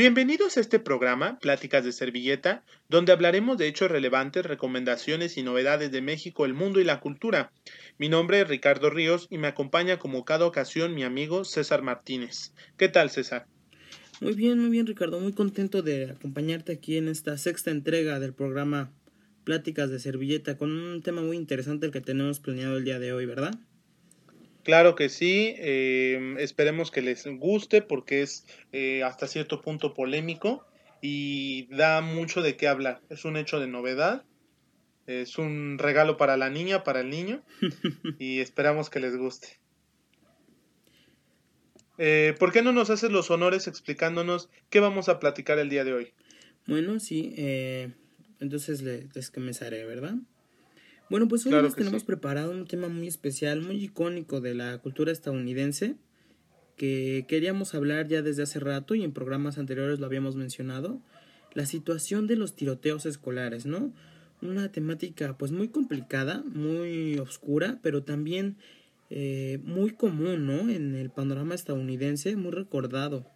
Bienvenidos a este programa, Pláticas de Servilleta, donde hablaremos de hechos relevantes, recomendaciones y novedades de México, el mundo y la cultura. Mi nombre es Ricardo Ríos y me acompaña como cada ocasión mi amigo César Martínez. ¿Qué tal, César? Muy bien, muy bien, Ricardo. Muy contento de acompañarte aquí en esta sexta entrega del programa Pláticas de Servilleta con un tema muy interesante el que tenemos planeado el día de hoy, ¿verdad? Claro que sí, eh, esperemos que les guste porque es eh, hasta cierto punto polémico y da mucho de qué hablar. Es un hecho de novedad, es un regalo para la niña, para el niño y esperamos que les guste. Eh, ¿Por qué no nos haces los honores explicándonos qué vamos a platicar el día de hoy? Bueno, sí, entonces les comenzaré, ¿verdad? Bueno, pues hoy les tenemos preparado un tema muy especial, muy icónico de la cultura estadounidense, que queríamos hablar ya desde hace rato y en programas anteriores lo habíamos mencionado, la situación de los tiroteos escolares, ¿no? Una temática pues muy complicada, muy oscura, pero también eh, muy común, ¿no? En el panorama estadounidense, muy recordado.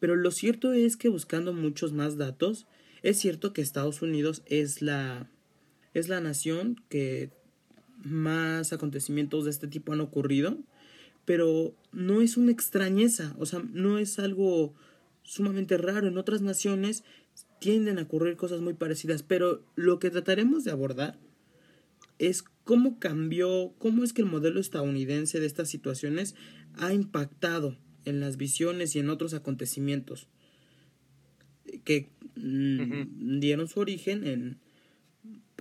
Pero lo cierto es que buscando muchos más datos, es cierto que Estados Unidos es la es la nación que más acontecimientos de este tipo han ocurrido, pero no es una extrañeza, o sea, no es algo sumamente raro. En otras naciones tienden a ocurrir cosas muy parecidas, pero lo que trataremos de abordar es cómo cambió, cómo es que el modelo estadounidense de estas situaciones ha impactado en las visiones y en otros acontecimientos que mm, dieron su origen en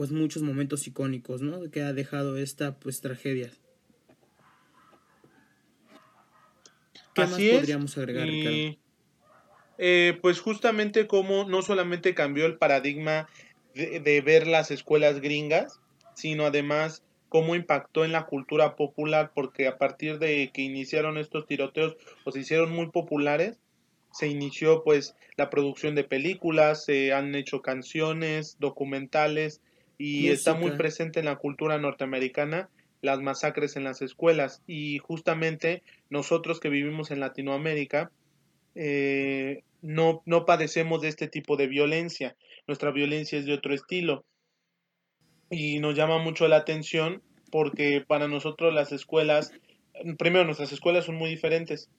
pues muchos momentos icónicos, ¿no? Que ha dejado esta pues tragedia. ¿Qué más podríamos agregar, Ricardo? Eh, pues justamente como no solamente cambió el paradigma de, de, ver las escuelas gringas, sino además cómo impactó en la cultura popular, porque a partir de que iniciaron estos tiroteos o se hicieron muy populares, se inició pues la producción de películas, se han hecho canciones, documentales, y está muy presente en la cultura norteamericana las masacres en las escuelas. Y justamente nosotros que vivimos en Latinoamérica eh, no, no padecemos de este tipo de violencia, nuestra violencia es de otro estilo. Y nos llama mucho la atención porque para nosotros las escuelas, primero nuestras escuelas son muy diferentes,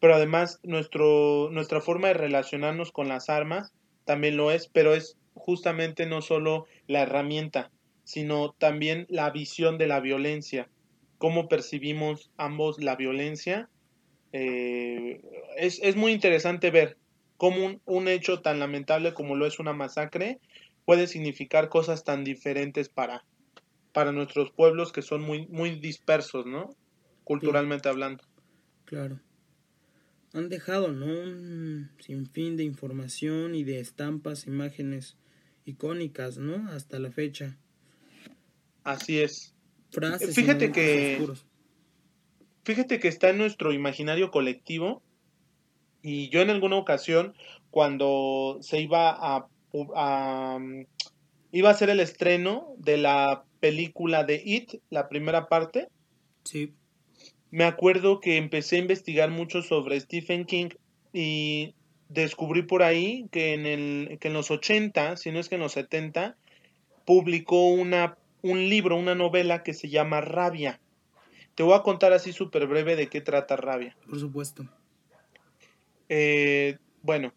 pero además nuestro, nuestra forma de relacionarnos con las armas también lo es, pero es justamente no solo la herramienta, sino también la visión de la violencia, cómo percibimos ambos la violencia. Eh, es, es, muy interesante ver cómo un, un, hecho tan lamentable como lo es una masacre puede significar cosas tan diferentes para, para nuestros pueblos que son muy, muy dispersos, ¿no? Culturalmente hablando. Claro han dejado ¿no? un sinfín de información y de estampas, imágenes icónicas, ¿no? Hasta la fecha. Así es. Frases fíjate que fíjate que está en nuestro imaginario colectivo y yo en alguna ocasión cuando se iba a, a iba a ser el estreno de la película de It, la primera parte. Sí me acuerdo que empecé a investigar mucho sobre Stephen King y descubrí por ahí que en, el, que en los 80, si no es que en los 70, publicó una, un libro, una novela que se llama Rabia. Te voy a contar así súper breve de qué trata Rabia. Por supuesto. Eh, bueno,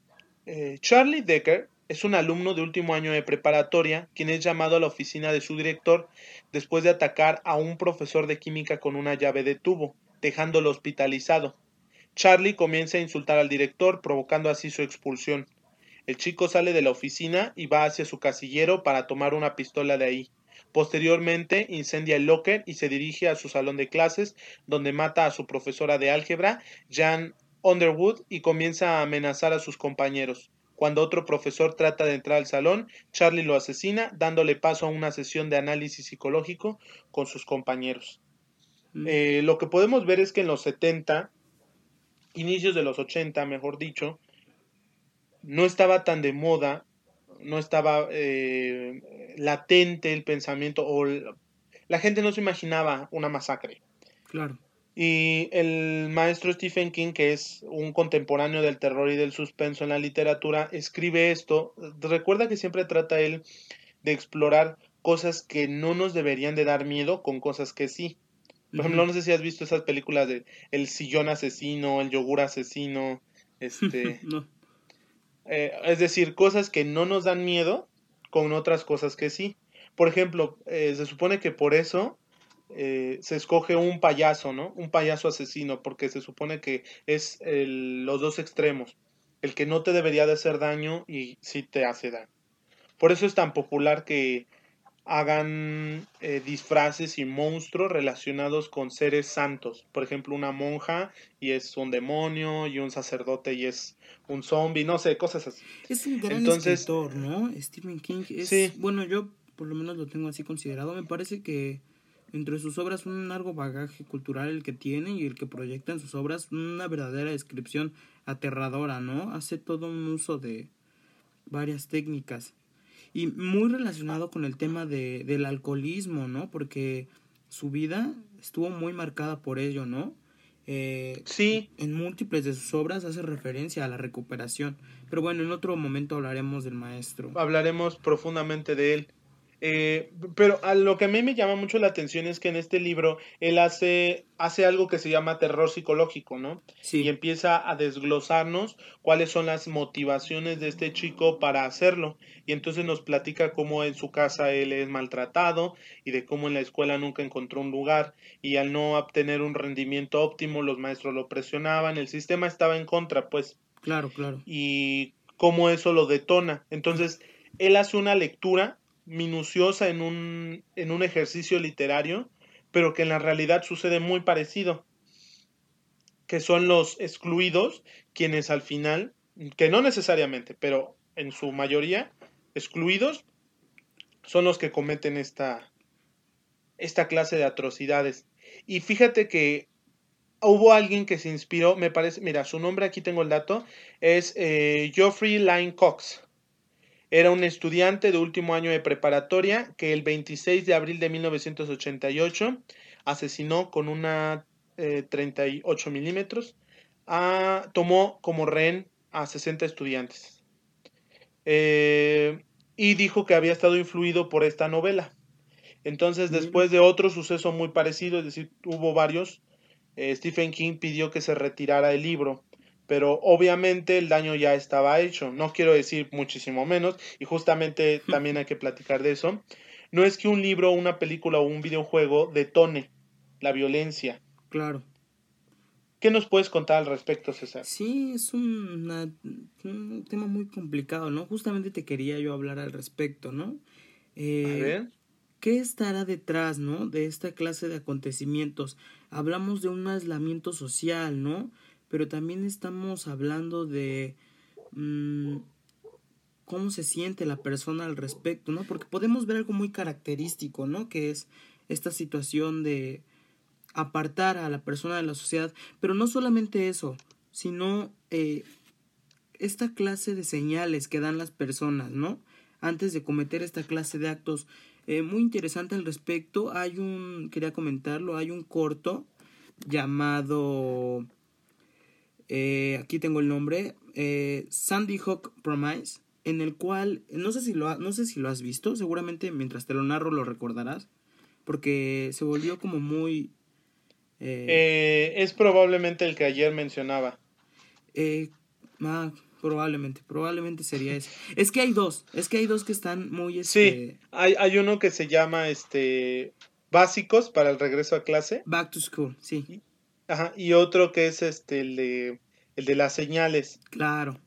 eh, Charlie Decker es un alumno de último año de preparatoria, quien es llamado a la oficina de su director después de atacar a un profesor de química con una llave de tubo, dejándolo hospitalizado. Charlie comienza a insultar al director, provocando así su expulsión. El chico sale de la oficina y va hacia su casillero para tomar una pistola de ahí. Posteriormente incendia el locker y se dirige a su salón de clases, donde mata a su profesora de álgebra, Jan Underwood, y comienza a amenazar a sus compañeros. Cuando otro profesor trata de entrar al salón, Charlie lo asesina, dándole paso a una sesión de análisis psicológico con sus compañeros. Mm. Eh, lo que podemos ver es que en los 70, inicios de los 80, mejor dicho, no estaba tan de moda, no estaba eh, latente el pensamiento o la gente no se imaginaba una masacre. Claro. Y el maestro Stephen King, que es un contemporáneo del terror y del suspenso en la literatura, escribe esto. Recuerda que siempre trata él de explorar cosas que no nos deberían de dar miedo con cosas que sí. Por ejemplo, no sé si has visto esas películas de El sillón asesino, El yogur asesino, este... Eh, es decir, cosas que no nos dan miedo con otras cosas que sí. Por ejemplo, eh, se supone que por eso eh, se escoge un payaso, ¿no? Un payaso asesino, porque se supone que es los dos extremos. El que no te debería de hacer daño y sí te hace daño. Por eso es tan popular que hagan eh, disfraces y monstruos relacionados con seres santos. Por ejemplo, una monja y es un demonio, y un sacerdote y es un zombie, no sé, cosas así. Es un gran escritor, ¿no? Stephen King es, bueno, yo por lo menos lo tengo así considerado. Me parece que entre sus obras un largo bagaje cultural el que tiene y el que proyecta en sus obras una verdadera descripción aterradora, ¿no? Hace todo un uso de varias técnicas y muy relacionado con el tema de, del alcoholismo, ¿no? Porque su vida estuvo muy marcada por ello, ¿no? Eh, sí. En múltiples de sus obras hace referencia a la recuperación. Pero bueno, en otro momento hablaremos del maestro. Hablaremos profundamente de él. Eh, pero a lo que a mí me llama mucho la atención es que en este libro él hace, hace algo que se llama terror psicológico, ¿no? Sí. Y empieza a desglosarnos cuáles son las motivaciones de este chico para hacerlo. Y entonces nos platica cómo en su casa él es maltratado y de cómo en la escuela nunca encontró un lugar y al no obtener un rendimiento óptimo los maestros lo presionaban, el sistema estaba en contra, pues. Claro, claro. Y cómo eso lo detona. Entonces, él hace una lectura minuciosa en un, en un ejercicio literario, pero que en la realidad sucede muy parecido, que son los excluidos quienes al final, que no necesariamente, pero en su mayoría, excluidos, son los que cometen esta, esta clase de atrocidades. Y fíjate que hubo alguien que se inspiró, me parece, mira, su nombre aquí tengo el dato, es eh, Geoffrey Lyne Cox. Era un estudiante de último año de preparatoria que el 26 de abril de 1988 asesinó con una 38 eh, milímetros, tomó como rehén a 60 estudiantes. Eh, y dijo que había estado influido por esta novela. Entonces, después de otro suceso muy parecido, es decir, hubo varios, eh, Stephen King pidió que se retirara el libro pero obviamente el daño ya estaba hecho. No quiero decir muchísimo menos, y justamente también hay que platicar de eso. No es que un libro, una película o un videojuego detone la violencia. Claro. ¿Qué nos puedes contar al respecto, César? Sí, es un tema muy complicado, ¿no? Justamente te quería yo hablar al respecto, ¿no? Eh, A ver. ¿Qué estará detrás, ¿no? De esta clase de acontecimientos. Hablamos de un aislamiento social, ¿no? Pero también estamos hablando de mm, cómo se siente la persona al respecto, ¿no? Porque podemos ver algo muy característico, ¿no? Que es esta situación de apartar a la persona de la sociedad, pero no solamente eso, sino eh, esta clase de señales que dan las personas, ¿no? Antes de cometer esta clase de actos. Eh, muy interesante al respecto. Hay un, quería comentarlo, hay un corto llamado eh, aquí tengo el nombre, eh, Sandy Hook Promise, en el cual, no sé, si lo, no sé si lo has visto, seguramente mientras te lo narro lo recordarás, porque se volvió como muy... Eh, es probablemente el que ayer mencionaba. Ah, probablemente, probablemente sería ese. Es que hay dos, es que hay dos que están muy... Este... Sí, hay, hay uno que se llama este básicos para el regreso a clase. Back to school, sí. Ajá, y otro que es este el de, el de las señales. Claro.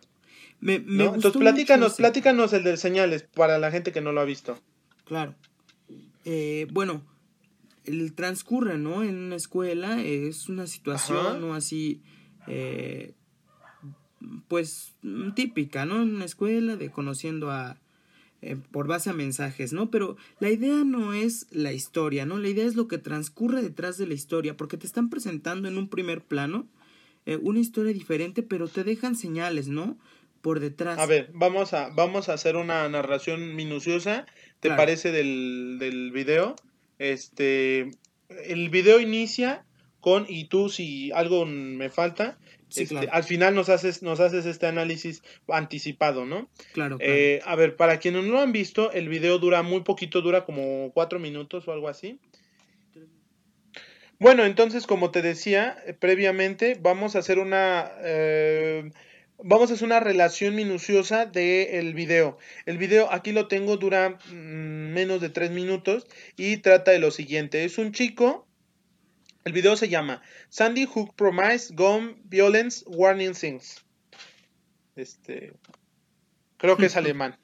Me, me Entonces platícanos, platícanos el de señales para la gente que no lo ha visto. Claro. Eh, bueno, el transcurre, ¿no? En una escuela es una situación, ¿no? Así, eh, pues típica, ¿no? En una escuela de conociendo a, eh, por base a mensajes, ¿no? Pero la idea no es la historia, ¿no? La idea es lo que transcurre detrás de la historia, porque te están presentando en un primer plano eh, una historia diferente, pero te dejan señales, ¿no? Por detrás. A ver, vamos a, vamos a hacer una narración minuciosa, ¿te parece del, del video? Este, el video inicia con, y tú si algo me falta, este, al final nos haces, nos haces este análisis anticipado, ¿no? Claro. Eh, a ver, para quienes no lo han visto, el video dura muy poquito, dura como cuatro minutos o algo así. Bueno, entonces, como te decía eh, previamente, vamos a hacer una... Eh, vamos a hacer una relación minuciosa del video. El video, aquí lo tengo, dura mm, menos de tres minutos y trata de lo siguiente. Es un chico el video se llama Sandy Hook Promise Gone Violence Warning Things. Este. Creo que es alemán.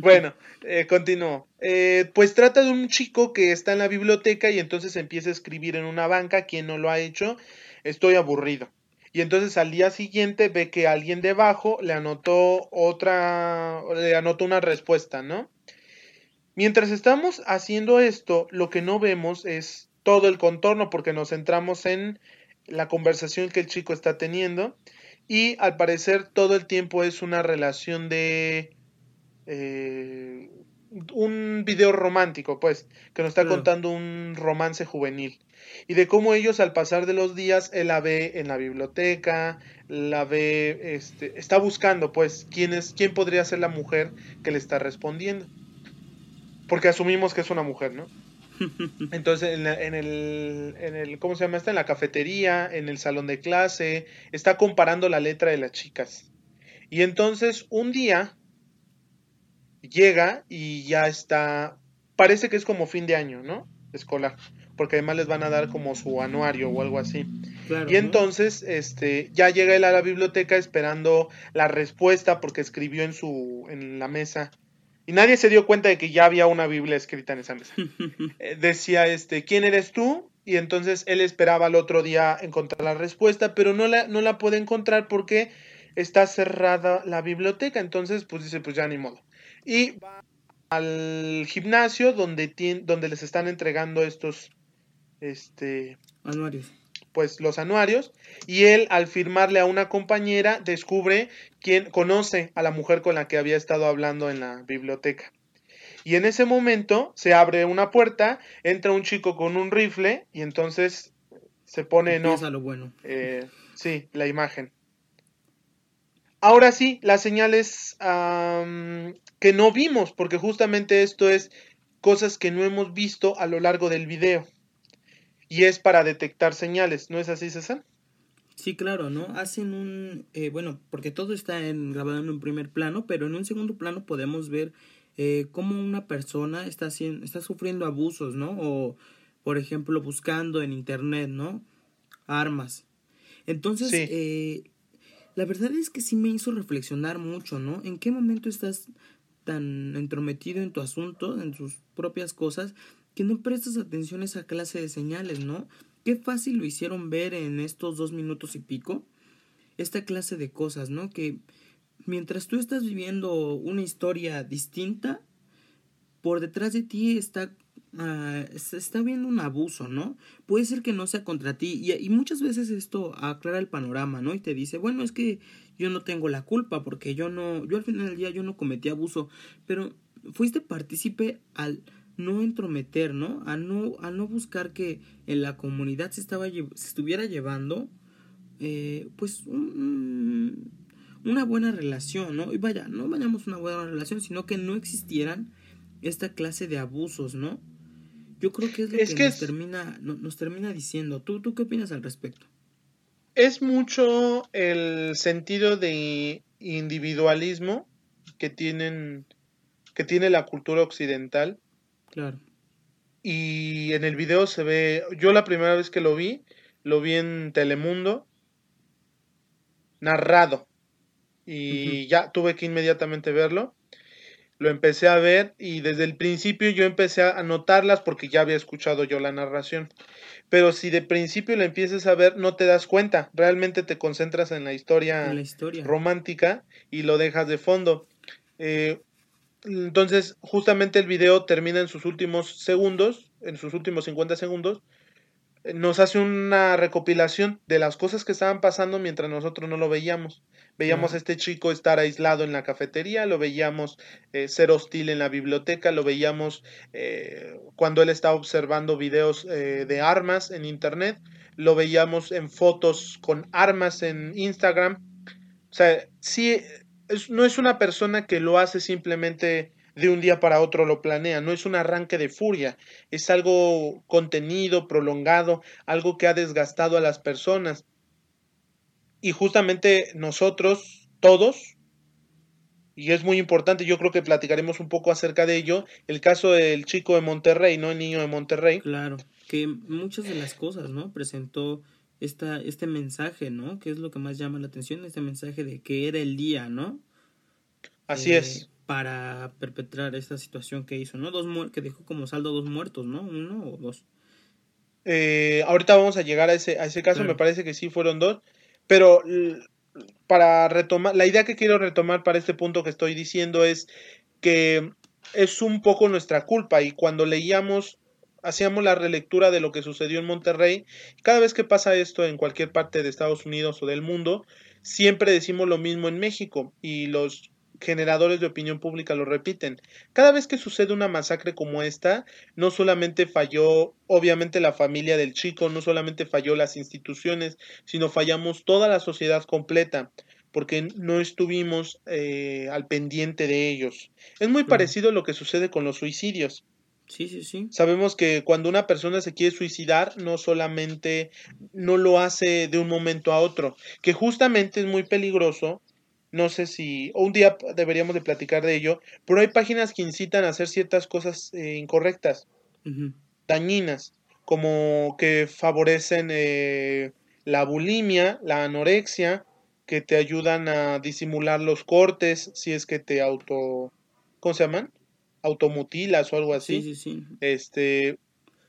bueno, eh, continúo. Eh, pues trata de un chico que está en la biblioteca y entonces empieza a escribir en una banca. Quien no lo ha hecho, estoy aburrido. Y entonces al día siguiente ve que alguien debajo le anotó otra, le anotó una respuesta, ¿no? Mientras estamos haciendo esto, lo que no vemos es todo el contorno porque nos centramos en la conversación que el chico está teniendo y al parecer todo el tiempo es una relación de eh, un video romántico pues que nos está contando un romance juvenil y de cómo ellos al pasar de los días él la ve en la biblioteca la ve este está buscando pues quién es quién podría ser la mujer que le está respondiendo porque asumimos que es una mujer no entonces, en, el, en el, ¿cómo se llama? Está en la cafetería, en el salón de clase, está comparando la letra de las chicas. Y entonces, un día, llega y ya está, parece que es como fin de año, ¿no? Escolar, porque además les van a dar como su anuario o algo así. y entonces, este, ya llega él a la biblioteca esperando la respuesta porque escribió en su, en la mesa y nadie se dio cuenta de que ya había una Biblia escrita en esa mesa. Eh, decía, este, ¿quién eres tú? Y entonces él esperaba al otro día encontrar la respuesta, pero no la, no la puede encontrar porque está cerrada la biblioteca. Entonces, pues dice, pues ya ni modo. Y va al gimnasio donde, donde les están entregando estos este, anuarios pues los anuarios y él al firmarle a una compañera descubre quién conoce a la mujer con la que había estado hablando en la biblioteca. Y en ese momento se abre una puerta, entra un chico con un rifle y entonces se pone no. lo bueno. Eh, sí, la imagen. Ahora sí, las señales que no vimos, porque justamente esto es cosas que no hemos visto a lo largo del video y es para detectar señales, ¿no es así, César? Sí, claro, ¿no? Hacen un, eh, bueno, porque todo está en, grabado en un primer plano, pero en un segundo plano podemos ver eh, cómo una persona está, haciendo, está sufriendo abusos, ¿no? O, por ejemplo, buscando en internet, ¿no? Armas. Entonces, eh, la verdad es que sí me hizo reflexionar mucho, ¿no? ¿En qué momento estás tan entrometido en tu asunto, en tus propias cosas, que no prestas atención a esa clase de señales, ¿no? Qué fácil lo hicieron ver en estos dos minutos y pico. Esta clase de cosas, ¿no? Que mientras tú estás viviendo una historia distinta, por detrás de ti está, uh, está viendo un abuso, ¿no? Puede ser que no sea contra ti. Y, y, muchas veces esto aclara el panorama, ¿no? Y te dice, bueno, es que yo no tengo la culpa porque yo no, yo al final del día yo no cometí abuso, pero fuiste partícipe al no entrometer, ¿no? A no, a no buscar que en la comunidad se, estaba, se estuviera llevando, eh, pues, una buena relación, ¿no? Y vaya, no vayamos una buena relación, sino que no existieran esta clase de abusos, ¿no? Yo creo que es lo que, nos, termina, nos termina diciendo. ¿Tú, ¿Tú qué opinas al respecto? Es mucho el sentido de individualismo que tienen que tiene la cultura occidental Claro. Y en el video se ve, yo la primera vez que lo vi, lo vi en Telemundo, narrado. Y ya tuve que inmediatamente verlo. Lo empecé a ver y desde el principio yo empecé a anotarlas porque ya había escuchado yo la narración. Pero si de principio lo empiezas a ver, no te das cuenta. Realmente te concentras en la historia, en la historia. romántica y lo dejas de fondo. Eh, entonces, justamente el video termina en sus últimos segundos, en sus últimos 50 segundos, nos hace una recopilación de las cosas que estaban pasando mientras nosotros no lo veíamos. Veíamos a este chico estar aislado en la cafetería, lo veíamos eh, ser hostil en la biblioteca, lo veíamos eh, cuando él estaba observando videos eh, de armas en internet, lo veíamos en fotos con armas en Instagram. O sea, sí, no es una persona que lo hace simplemente de un día para otro lo planea, no es un arranque de furia, es algo contenido, prolongado, algo que ha desgastado a las personas. Y justamente nosotros, todos, y es muy importante, yo creo que platicaremos un poco acerca de ello, el caso del chico de Monterrey, ¿no? El niño de Monterrey. Claro, que muchas de las cosas, ¿no? Presentó esta, este mensaje, ¿no? Que es lo que más llama la atención, este mensaje de que era el día, ¿no? Así es. Para perpetrar esta situación que hizo, ¿no? Dos que dejó como saldo dos muertos, ¿no? Uno o dos. Eh, ahorita vamos a llegar a ese, a ese caso, me parece que sí fueron dos. Pero para retomar, la idea que quiero retomar para este punto que estoy diciendo es que es un poco nuestra culpa y cuando leíamos, hacíamos la relectura de lo que sucedió en Monterrey, cada vez que pasa esto en cualquier parte de Estados Unidos o del mundo, siempre decimos lo mismo en México y los generadores de opinión pública lo repiten. Cada vez que sucede una masacre como esta, no solamente falló obviamente la familia del chico, no solamente falló las instituciones, sino fallamos toda la sociedad completa porque no estuvimos eh, al pendiente de ellos. Es muy parecido a lo que sucede con los suicidios. Sí, sí, sí. Sabemos que cuando una persona se quiere suicidar, no solamente no lo hace de un momento a otro, que justamente es muy peligroso no sé si, un día deberíamos de platicar de ello, pero hay páginas que incitan a hacer ciertas cosas eh, incorrectas, dañinas, como que favorecen eh, la bulimia, la anorexia, que te ayudan a disimular los cortes si es que te auto, ¿cómo se llaman? Automutilas o algo así. Sí, sí, sí. Este,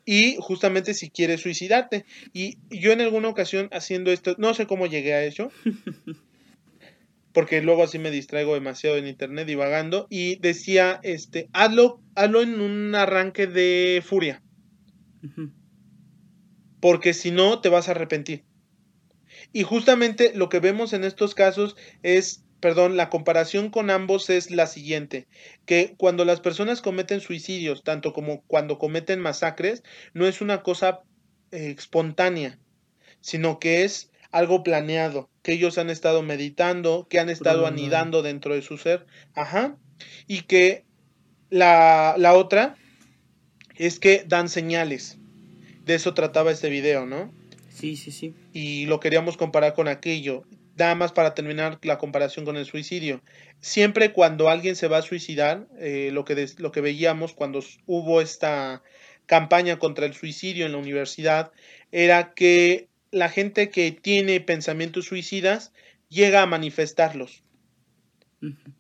y justamente si quieres suicidarte. Y yo en alguna ocasión haciendo esto, no sé cómo llegué a eso. porque luego así me distraigo demasiado en internet divagando y decía este hazlo hazlo en un arranque de furia porque si no te vas a arrepentir y justamente lo que vemos en estos casos es perdón la comparación con ambos es la siguiente que cuando las personas cometen suicidios tanto como cuando cometen masacres no es una cosa eh, espontánea sino que es algo planeado, que ellos han estado meditando, que han estado anidando dentro de su ser, ajá, y que la, la otra es que dan señales. De eso trataba este video, ¿no? Sí, sí, sí. Y lo queríamos comparar con aquello. Nada más para terminar la comparación con el suicidio. Siempre cuando alguien se va a suicidar, eh, lo, que lo que veíamos cuando hubo esta campaña contra el suicidio en la universidad, era que la gente que tiene pensamientos suicidas llega a manifestarlos.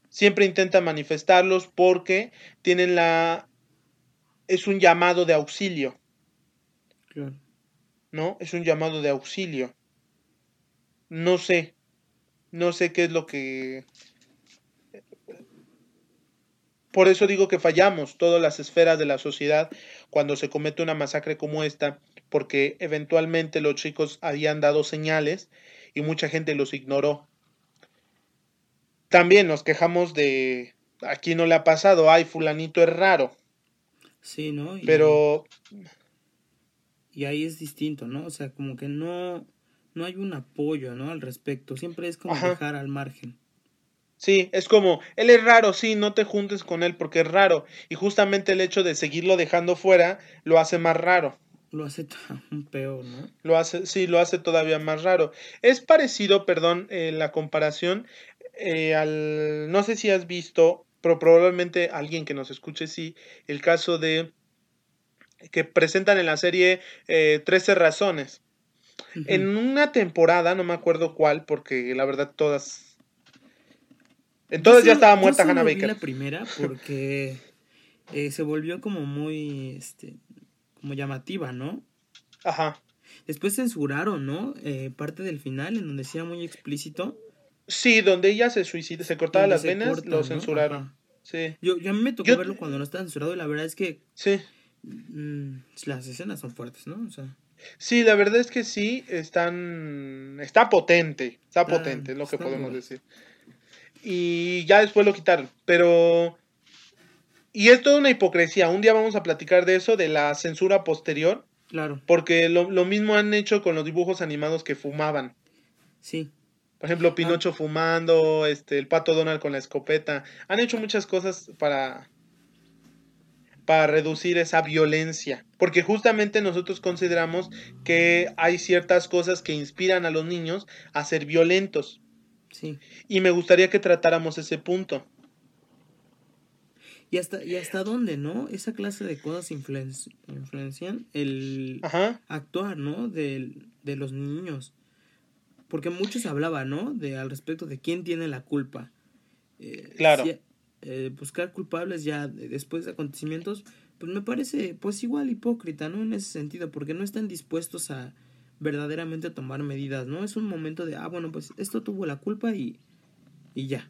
Siempre intenta manifestarlos porque tienen la... es un llamado de auxilio. ¿No? Es un llamado de auxilio. No sé. No sé qué es lo que... Por eso digo que fallamos todas las esferas de la sociedad cuando se comete una masacre como esta porque eventualmente los chicos habían dado señales y mucha gente los ignoró. También nos quejamos de aquí no le ha pasado, ay, fulanito es raro. Sí, ¿no? Pero y ahí es distinto, ¿no? O sea, como que no no hay un apoyo, ¿no? al respecto, siempre es como dejar al margen. Sí, es como, él es raro, sí, no te juntes con él porque es raro. Y justamente el hecho de seguirlo dejando fuera lo hace más raro lo hace peor, ¿no? Lo hace, sí, lo hace todavía más raro. Es parecido, perdón, eh, la comparación eh, al, no sé si has visto, pero probablemente alguien que nos escuche sí, el caso de que presentan en la serie eh, 13 razones. En una temporada, no me acuerdo cuál, porque la verdad todas... Entonces ya estaba muerta Hannah Baker. la primera porque eh, se volvió como muy, este, como llamativa, ¿no? Ajá. Después censuraron, ¿no? Eh, parte del final en donde decía muy explícito. Sí, donde ella se suicida, se cortaba las venas, lo censuraron. Sí. Yo, yo a mí me tocó verlo cuando no está censurado y la verdad es que... Sí. Mm, las escenas son fuertes, ¿no? O sea... Sí, la verdad es que sí, están, está potente, está, potente, es lo que podemos decir. Y ya después lo quitaron, pero... Y es toda una hipocresía, un día vamos a platicar de eso, de la censura posterior. Claro. Porque lo, mismo han hecho con los dibujos animados que fumaban. Sí. Por ejemplo, ah. Pinocho fumando, este, el pato Donald con la escopeta. Han hecho muchas cosas para, para reducir esa violencia. Porque justamente nosotros consideramos que hay ciertas cosas que inspiran a los niños a ser violentos. Sí. Y me gustaría que tratáramos ese punto. ¿Y hasta, y hasta dónde, no? Esa clase de cosas influencian el actuar, ¿no? De, de los niños. Porque mucho se hablaba, ¿no? De al respecto de quién tiene la culpa. Eh, claro. Eh, buscar culpables ya después de acontecimientos, pues me parece pues igual hipócrita, ¿no? En ese sentido, porque no están dispuestos a verdaderamente tomar medidas, ¿no? Es un momento de, ah, bueno, pues esto tuvo la culpa y, y ya.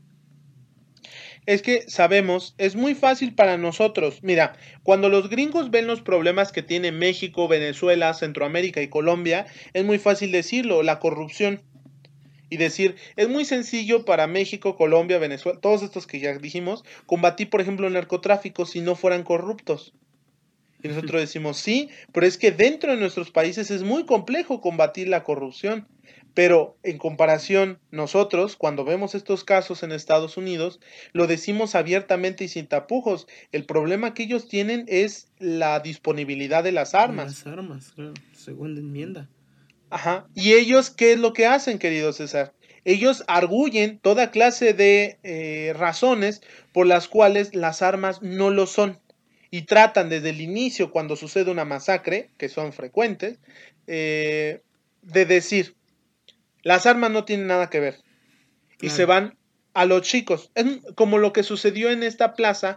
Es que sabemos, es muy fácil para nosotros. Mira, cuando los gringos ven los problemas que tiene México, Venezuela, Centroamérica y Colombia, es muy fácil decirlo, la corrupción y decir, es muy sencillo para México, Colombia, Venezuela, todos estos que ya dijimos, combatir, por ejemplo, el narcotráfico si no fueran corruptos. Y nosotros decimos, sí, pero es que dentro de nuestros países es muy complejo combatir la corrupción. Pero en comparación, nosotros, cuando vemos estos casos en Estados Unidos, lo decimos abiertamente y sin tapujos. El problema que ellos tienen es la disponibilidad de las armas. Las armas, claro, segunda enmienda. Ajá. ¿Y ellos qué es lo que hacen, querido César? Ellos arguyen toda clase de eh, razones por las cuales las armas no lo son. Y tratan desde el inicio, cuando sucede una masacre, que son frecuentes, eh, de decir, las armas no tienen nada que ver. Y se van a los chicos. Es como lo que sucedió en esta plaza,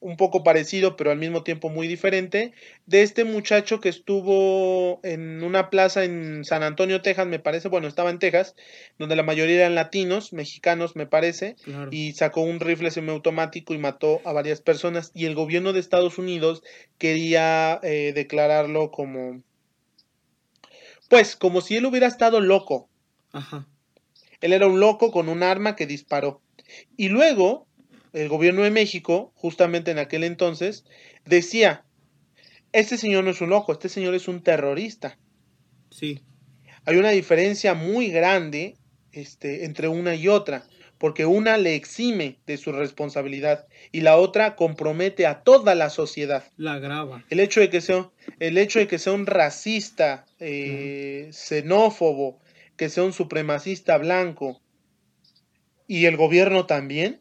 un poco parecido, pero al mismo tiempo muy diferente, de este muchacho que estuvo en una plaza en San Antonio, Texas, me parece, bueno, estaba en Texas, donde la mayoría eran latinos, mexicanos, me parece, y sacó un rifle semiautomático y mató a varias personas, y el gobierno de Estados Unidos quería eh, declararlo como, pues, como si él hubiera estado loco. Ajá. Él era un loco con un arma que disparó. Y luego, el gobierno de México, justamente en aquel entonces, decía, este señor no es un loco, este señor es un terrorista. Sí. Hay una diferencia muy grande este, entre una y otra, porque una le exime de su responsabilidad y la otra compromete a toda la sociedad. La grava. El hecho de que sea, el hecho de que sea un racista, eh, xenófobo, que sea un supremacista blanco. Y el gobierno también,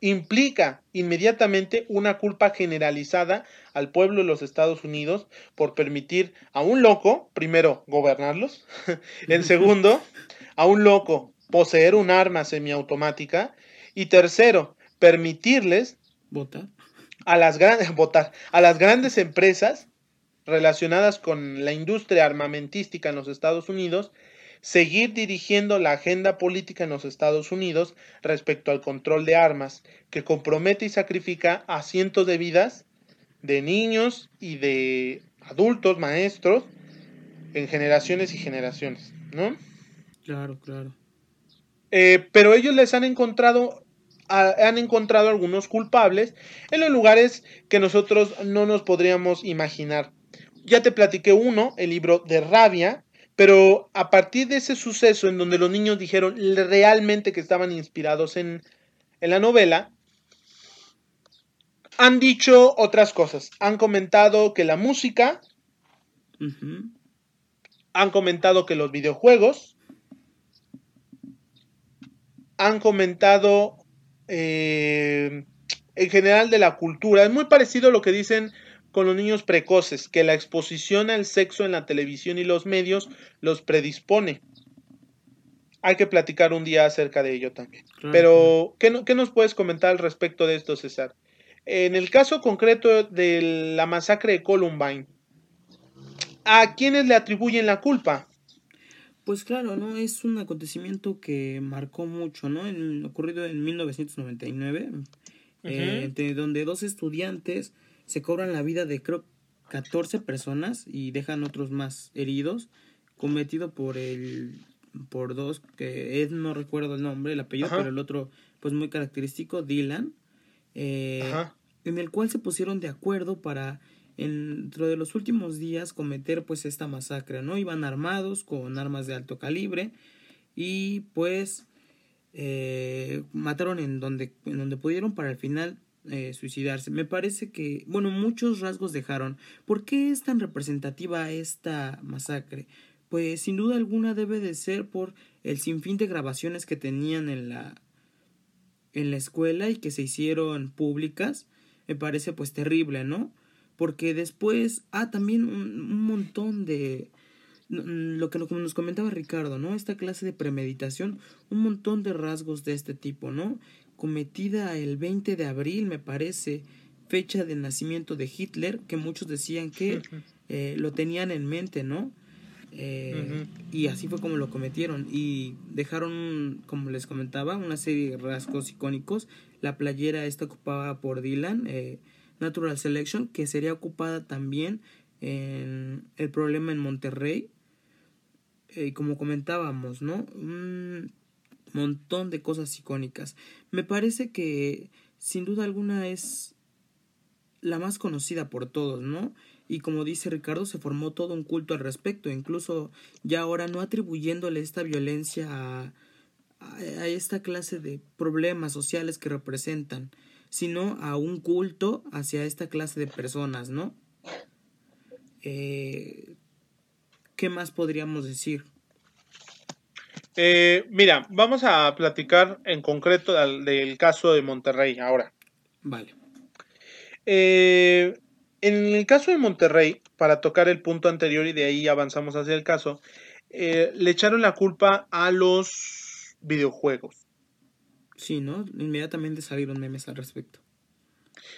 implica inmediatamente una culpa generalizada al pueblo de los Estados Unidos por permitir a un loco, primero, gobernarlos, en segundo, a un loco poseer un arma semiautomática y tercero, permitirles votar. a las grandes votar a las grandes empresas relacionadas con la industria armamentística en los Estados Unidos seguir dirigiendo la agenda política en los Estados Unidos respecto al control de armas, que compromete y sacrifica a cientos de vidas de niños y de adultos, maestros, en generaciones y generaciones, ¿no? Claro, claro. Eh, pero ellos les han encontrado han encontrado algunos culpables en los lugares que nosotros no nos podríamos imaginar. Ya te platiqué uno, el libro de Rabia, pero a partir de ese suceso en donde los niños dijeron realmente que estaban inspirados en, la novela, han dicho otras cosas. Han comentado que la música, han comentado que los videojuegos, han comentado eh, en general de la cultura. Es muy parecido a lo que dicen con los niños precoces, que la exposición al sexo en la televisión y los medios los predispone. Hay que platicar un día acerca de ello también. Pero, ¿qué, ¿qué, nos puedes comentar al respecto de esto, César? En el caso concreto de la masacre de Columbine, ¿a quiénes le atribuyen la culpa? Pues claro, ¿no? Es un acontecimiento que marcó mucho, ¿no? En, ocurrido en 1999, eh, donde dos estudiantes se cobran la vida de creo 14 personas y dejan otros más heridos, cometido por el por dos que Ed no recuerdo el nombre, el apellido, pero el otro pues muy característico, Dylan, eh, en el cual se pusieron de acuerdo para dentro de los últimos días cometer pues esta masacre, ¿no? Iban armados con armas de alto calibre y pues eh, mataron en donde, en donde pudieron para al final eh, suicidarse. Me parece que, bueno, muchos rasgos dejaron. ¿Por qué es tan representativa esta masacre? Pues sin duda alguna debe de ser por el sinfín de grabaciones que tenían en la en la escuela y que se hicieron públicas. Me parece pues terrible, ¿no? Porque después, ah, también un, montón de lo que nos comentaba Ricardo, ¿no? Esta clase de premeditación, un montón de rasgos de este tipo, ¿no? Cometida el 20 de abril, me parece, fecha de nacimiento de Hitler, que muchos decían que eh, lo tenían en mente, ¿no? Eh, y así fue como lo cometieron. Y dejaron, como les comentaba, una serie de rasgos icónicos. La playera está ocupada por Dylan, eh, Natural Selection, que sería ocupada también en el problema en Monterrey. Eh, y como comentábamos, ¿no? Un montón de cosas icónicas. Me parece que sin duda alguna es la más conocida por todos, ¿no? y como dice Ricardo, se formó todo un culto al respecto, incluso ya ahora no atribuyéndole esta violencia a, esta clase de problemas sociales que representan, sino a un culto hacia esta clase de personas, ¿no? Eh, ¿Qué más podríamos decir? Eh, mira, vamos a platicar en concreto del, del, caso de Monterrey ahora. Vale. Eh, en el caso de Monterrey, para tocar el punto anterior y de ahí avanzamos hacia el caso, eh, le echaron la culpa a los videojuegos. Sí, ¿no? Inmediatamente salieron memes al respecto.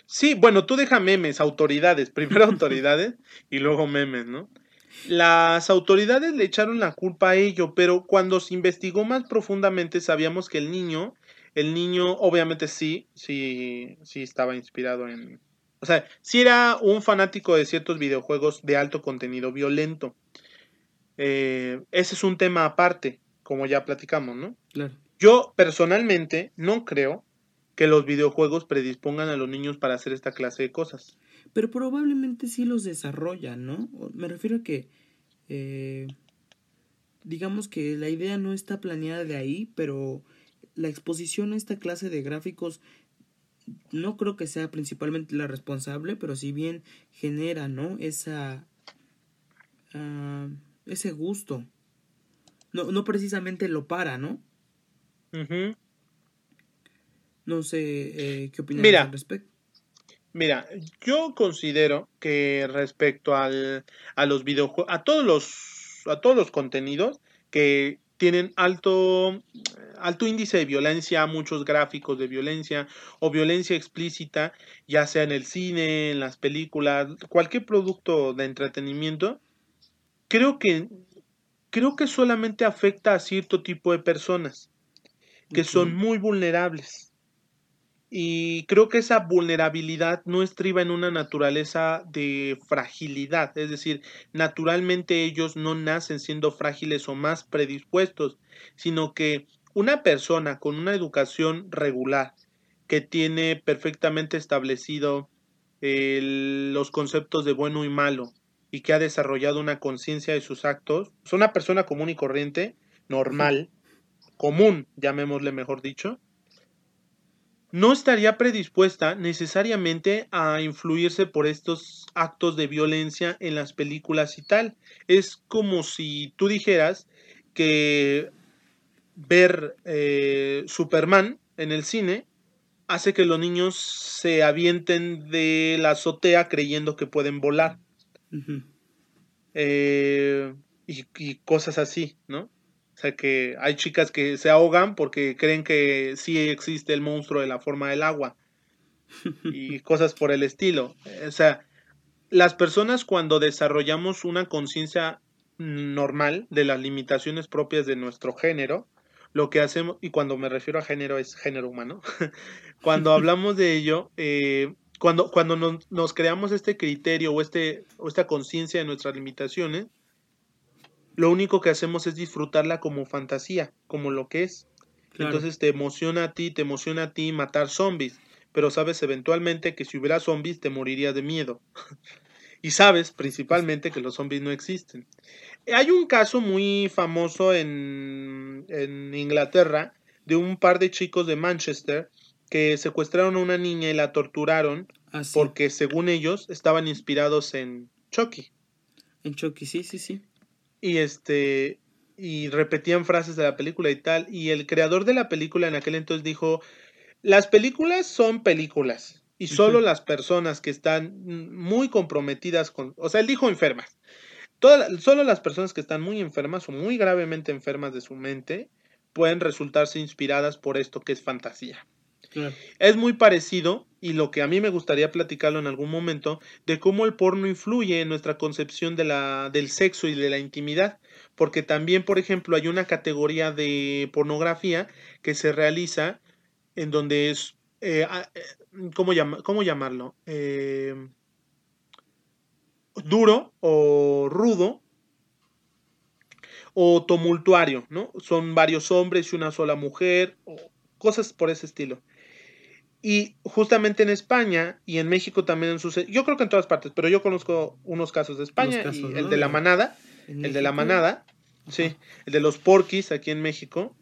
Sí, bueno, tú deja memes, autoridades, primero autoridades y luego memes, ¿no? Las autoridades le echaron la culpa a ello, pero cuando se investigó más profundamente sabíamos que el niño, el niño obviamente sí, sí, sí estaba inspirado en, o sea, si era un fanático de ciertos videojuegos de alto contenido violento. Eh, ese es un tema aparte, como ya platicamos, ¿no? Claro. Yo personalmente no creo que los videojuegos predispongan a los niños para hacer esta clase de cosas. Pero probablemente sí los desarrollan, ¿no? Me refiero a que, eh, digamos que la idea no está planeada de ahí, pero la exposición a esta clase de gráficos no creo que sea principalmente la responsable, pero si bien genera, ¿no? Esa, uh, ese gusto. No, no precisamente lo para, ¿no? No sé eh, qué opinas al respecto. Mira, yo considero que respecto al, a los videojuegos, a todos los, a todos los contenidos que tienen alto, alto índice de violencia, muchos gráficos de violencia o violencia explícita, ya sea en el cine, en las películas, cualquier producto de entretenimiento, creo que, creo que solamente afecta a cierto tipo de personas que son muy vulnerables. Y creo que esa vulnerabilidad no estriba en una naturaleza de fragilidad, es decir, naturalmente ellos no nacen siendo frágiles o más predispuestos, sino que una persona con una educación regular, que tiene perfectamente establecido los conceptos de bueno y malo y que ha desarrollado una conciencia de sus actos, es una persona común y corriente, normal, común, llamémosle mejor dicho, no estaría predispuesta necesariamente a influirse por estos actos de violencia en las películas y tal. Es como si tú dijeras que ver eh, Superman en el cine hace que los niños se avienten de la azotea creyendo que pueden volar. Eh, y, cosas así, ¿no? O sea que hay chicas que se ahogan porque creen que sí existe el monstruo de la forma del agua. Y cosas por el estilo. O sea, las personas cuando desarrollamos una conciencia normal de las limitaciones propias de nuestro género, lo que hacemos, y cuando me refiero a género es género humano, cuando hablamos de ello, eh, cuando, cuando nos, creamos este criterio o, este, o esta conciencia de nuestras limitaciones, lo único que hacemos es disfrutarla como fantasía, como lo que es. Entonces te emociona a ti, te emociona a ti matar zombies, pero sabes eventualmente que si hubiera zombies te morirías de miedo. y sabes principalmente que los zombies no existen. Hay un caso muy famoso en, en Inglaterra de un par de chicos de Manchester que secuestraron a una niña y la torturaron ah, porque según ellos estaban inspirados en Chucky. En Chucky, sí, sí, sí. Y este y repetían frases de la película y tal y el creador de la película en aquel entonces dijo, "Las películas son películas y solo las personas que están muy comprometidas con, o sea, él dijo enfermas. Todas, solo las personas que están muy enfermas o muy gravemente enfermas de su mente pueden resultarse inspiradas por esto que es fantasía. Es muy parecido, y lo que a mí me gustaría platicarlo en algún momento, de cómo el porno influye en nuestra concepción de la, del sexo y de la intimidad. Porque también, por ejemplo, hay una categoría de pornografía que se realiza en donde es. Eh, eh, ¿cómo, ¿Cómo llamarlo? Eh, duro o rudo o tumultuario, ¿no? Son varios hombres y una sola mujer, o cosas por ese estilo. Y justamente en España y en México también sucede, yo creo que en todas partes, pero yo conozco unos casos de España, y el de la manada, el de la manada, sí, el de los porquis aquí en México,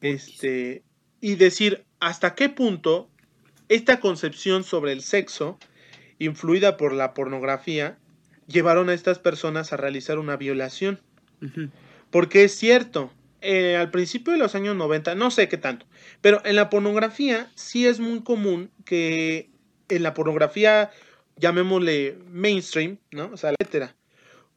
este, y decir hasta qué punto esta concepción sobre el sexo, influida por la pornografía, llevaron a estas personas a realizar una violación. Porque es cierto, eh, al principio de los años 90, no sé qué tanto, pero en la pornografía sí es muy común que en la pornografía, llamémosle mainstream, ¿no? O sea, etcétera.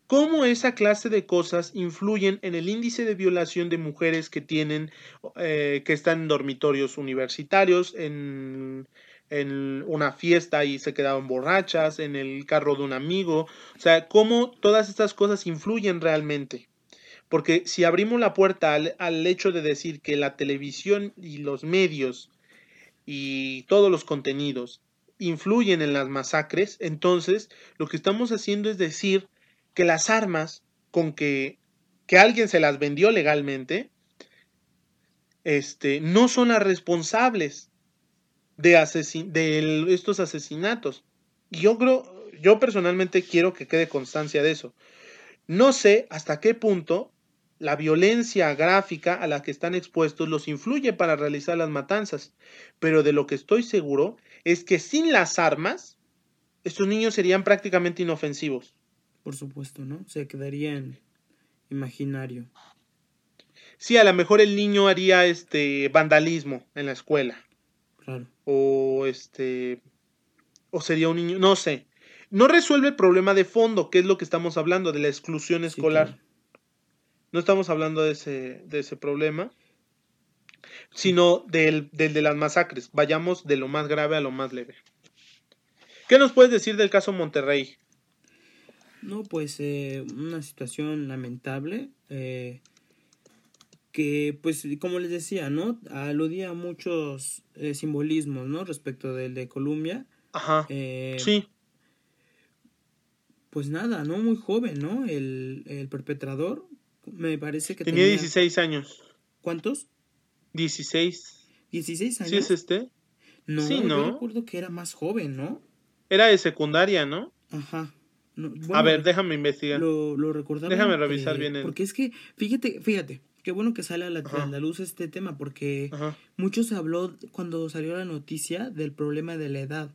Cómo esa clase de cosas influyen en el índice de violación de mujeres que tienen, eh, que están en dormitorios universitarios, en, en una fiesta y se quedaban borrachas, en el carro de un amigo. O sea, cómo todas estas cosas influyen realmente. Porque si abrimos la puerta al, hecho de decir que la televisión y los medios y todos los contenidos influyen en las masacres, entonces lo que estamos haciendo es decir que las armas con que, que alguien se las vendió legalmente, este, no son las responsables de, de estos asesinatos. Yo creo, yo personalmente quiero que quede constancia de eso. No sé hasta qué punto la violencia gráfica a la que están expuestos los influye para realizar las matanzas, pero de lo que estoy seguro es que sin las armas, estos niños serían prácticamente inofensivos. Por supuesto, ¿no? Se quedarían imaginario. Sí, a lo mejor el niño haría este vandalismo en la escuela. Claro. O este o sería un niño, no sé. No resuelve el problema de fondo, que es lo que estamos hablando de la exclusión escolar. No estamos hablando de ese, de ese problema, sino del, de las masacres. Vayamos de lo más grave a lo más leve. ¿Qué nos puedes decir del caso Monterrey? No, pues eh, una situación lamentable. Eh, que, pues, como les decía, ¿no? Aludía a muchos eh, simbolismos, ¿no? Respecto del de Colombia. Ajá. sí. Pues nada, ¿no? Muy joven, ¿no? El, el perpetrador me parece que tenía, tenía 16 años. ¿Cuántos? 16. ¿16 años? ¿Sí es este? No, sí, ¿no? yo recuerdo que era más joven, ¿no? Era de secundaria, ¿no? Ajá. a ver, déjame investigar. Lo, lo recordaba. Déjame revisar bien. Porque es que, fíjate, fíjate, qué bueno que sale a la, luz este tema, porque mucho se habló cuando salió la noticia del problema de la edad.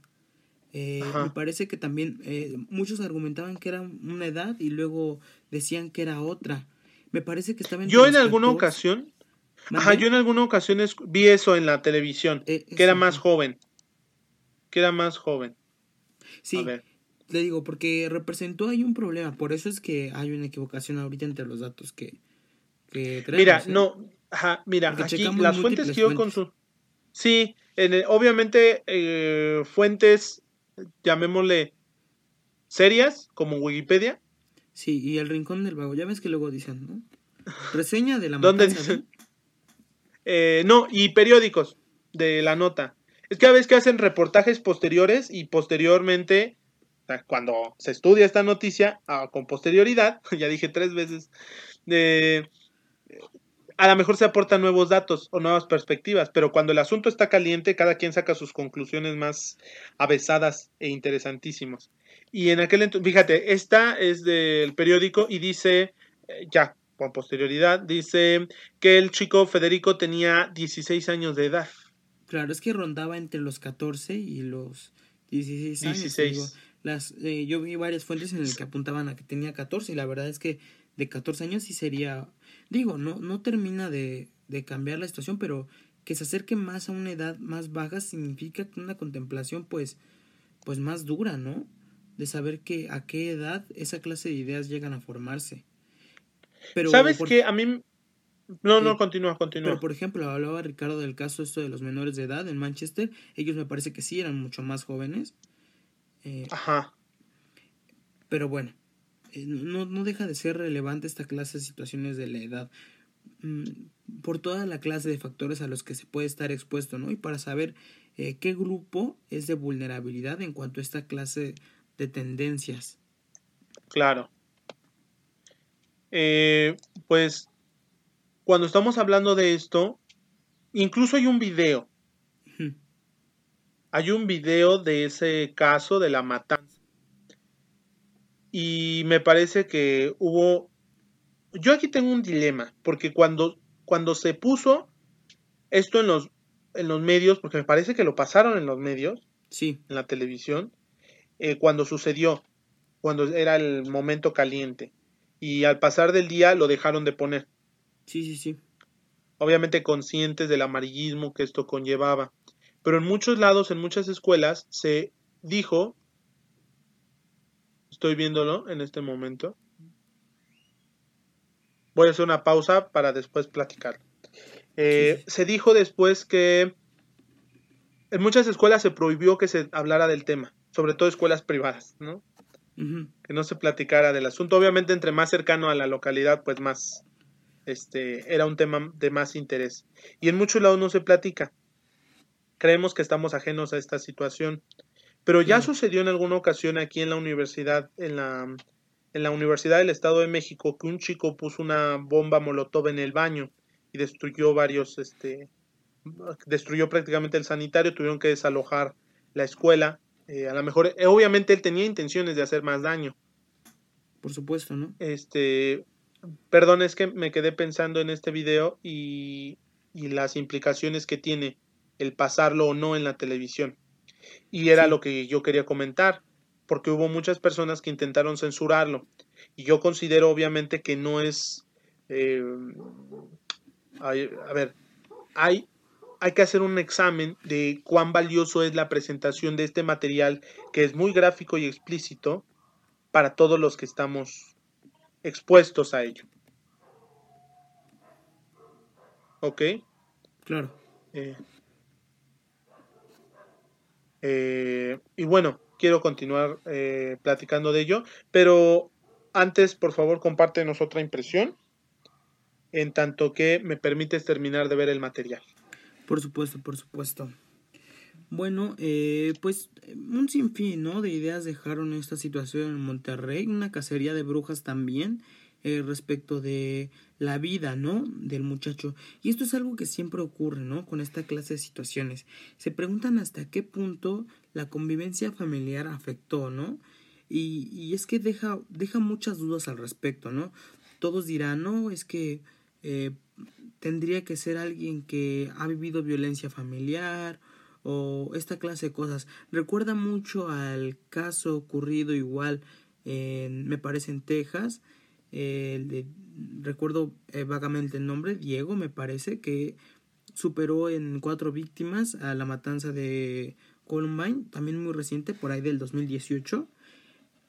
Eh, me parece que también eh, muchos argumentaban que era una edad y luego decían que era otra. Me parece que estaba en Yo en alguna ocasión, ajá, yo en alguna ocasión vi eso en la televisión, eh, que era más joven. Que era más joven. Sí. Le digo, porque representó ahí un problema, por eso es que hay una equivocación ahorita entre los datos que, que Mira, ¿eh? no, ajá, mira, aquí las fuentes que yo consulto. Sí, en obviamente eh, fuentes, llamémosle serias, como Wikipedia, Sí, y el rincón del vago. Ya ves que luego dicen, ¿no? Reseña de la ¿Dónde dicen? Eh, no, y periódicos de la nota. Es que a veces que hacen reportajes posteriores y posteriormente, cuando se estudia esta noticia, ah, con posterioridad, ya dije tres veces, de, a lo mejor se aportan nuevos datos o nuevas perspectivas, pero cuando el asunto está caliente, cada quien saca sus conclusiones más avesadas e interesantísimas. Y en aquel entonces, fíjate, esta es del periódico y dice, eh, ya, con posterioridad, dice que el chico Federico tenía 16 años de edad. Claro, es que rondaba entre los 14 y los 16 años. 16. las, eh, yo vi varias fuentes en las que apuntaban a que tenía 14 y la verdad es que de 14 años sí sería, digo, no, no termina de, de cambiar la situación, pero que se acerque más a una edad más baja significa una contemplación pues, pues más dura, ¿no? De saber que a qué edad esa clase de ideas llegan a formarse. Pero ¿Sabes que A mí... No, no, continúa, continúa. Pero, por ejemplo, hablaba Ricardo del caso esto de los menores de edad en Manchester. Ellos me parece que sí eran mucho más jóvenes. Eh, Ajá. Pero bueno, eh, no, no deja de ser relevante esta clase de situaciones de la edad. Mm, por toda la clase de factores a los que se puede estar expuesto, ¿no? Y para saber eh, qué grupo es de vulnerabilidad en cuanto a esta clase de tendencias. Claro. Eh, pues cuando estamos hablando de esto, incluso hay un video. Hay un video de ese caso de la matanza. Y me parece que hubo... Yo aquí tengo un dilema, porque cuando, cuando se puso esto en los, en los medios, porque me parece que lo pasaron en los medios, sí. en la televisión, eh, cuando sucedió, cuando era el momento caliente y al pasar del día lo dejaron de poner. Sí, sí, sí. Obviamente conscientes del amarillismo que esto conllevaba. Pero en muchos lados, en muchas escuelas, se dijo, estoy viéndolo en este momento, voy a hacer una pausa para después platicar. Eh, se dijo después que en muchas escuelas se prohibió que se hablara del tema, sobre todo escuelas privadas, ¿no? que no se platicara del asunto. Obviamente, entre más cercano a la localidad, pues más este era un tema de más interés. Y en muchos lados no se platica. Creemos que estamos ajenos a esta situación. Pero ya sucedió en alguna ocasión aquí en la universidad, en la, en la Universidad del Estado de México, que un chico puso una bomba molotov en el baño y destruyó varios, este, destruyó prácticamente el sanitario, tuvieron que desalojar la escuela eh, a lo mejor, eh, obviamente él tenía intenciones de hacer más daño. Por supuesto, ¿no? Este, perdón, es que me quedé pensando en este video y, y las implicaciones que tiene el pasarlo o no en la televisión. Y era lo que yo quería comentar, porque hubo muchas personas que intentaron censurarlo. Y yo considero obviamente que no es... Eh, a ver, hay hay que hacer un examen de cuán valioso es la presentación de este material que es muy gráfico y explícito para todos los que estamos expuestos a ello. ¿Ok? Claro. Eh, eh, y bueno, quiero continuar eh, platicando de ello, pero antes, por favor, compártenos otra impresión, en tanto que me permites terminar de ver el material. Por supuesto, por supuesto. Bueno, eh, pues un sinfín ¿no? de ideas dejaron esta situación en Monterrey, una cacería de brujas también eh, respecto de la vida ¿no? del muchacho. Y esto es algo que siempre ocurre ¿no? con esta clase de situaciones. Se preguntan hasta qué punto la convivencia familiar afectó, ¿no? Y, y es que deja, deja muchas dudas al respecto, ¿no? Todos dirán, no, es que eh, tendría que ser alguien que ha vivido violencia familiar o esta clase de cosas. Recuerda mucho al caso ocurrido igual en, me parece en Texas, recuerdo eh, vagamente el nombre, Diego me parece, que superó en cuatro víctimas a la matanza de Columbine, también muy reciente, por ahí del 2018,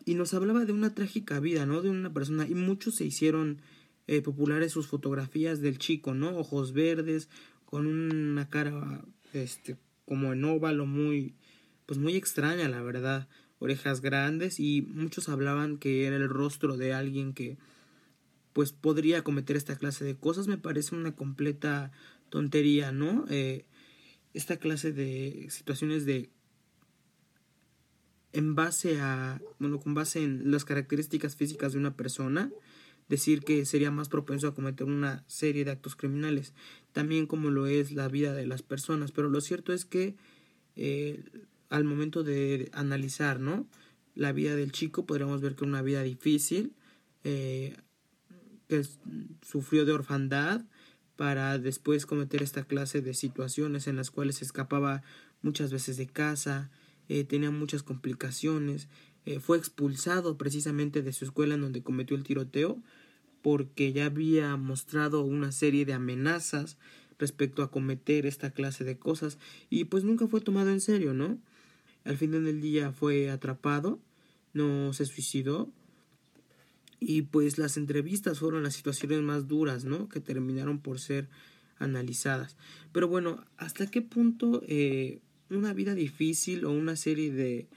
y nos hablaba de una trágica vida, ¿no? De una persona, y muchos se hicieron eh, populares sus fotografías del chico, ¿no? Ojos verdes, con una cara este como en óvalo muy pues muy extraña, la verdad, orejas grandes y muchos hablaban que era el rostro de alguien que pues podría cometer esta clase de cosas, me parece una completa tontería, ¿no? Eh, esta clase de situaciones de en base a, bueno, con base en las características físicas de una persona, decir que sería más propenso a cometer una serie de actos criminales, también como lo es la vida de las personas, pero lo cierto es que eh, al momento de analizar, ¿no? La vida del chico podríamos ver que una vida difícil, eh, que sufrió de orfandad, para después cometer esta clase de situaciones en las cuales escapaba muchas veces de casa, eh, tenía muchas complicaciones, fue expulsado precisamente de su escuela en donde cometió el tiroteo porque ya había mostrado una serie de amenazas respecto a cometer esta clase de cosas y pues nunca fue tomado en serio, ¿no? Al final del día fue atrapado, no se suicidó, y pues las entrevistas fueron las situaciones más duras, ¿no? Que terminaron por ser analizadas. Pero bueno, ¿hasta qué punto eh, una vida difícil o una serie de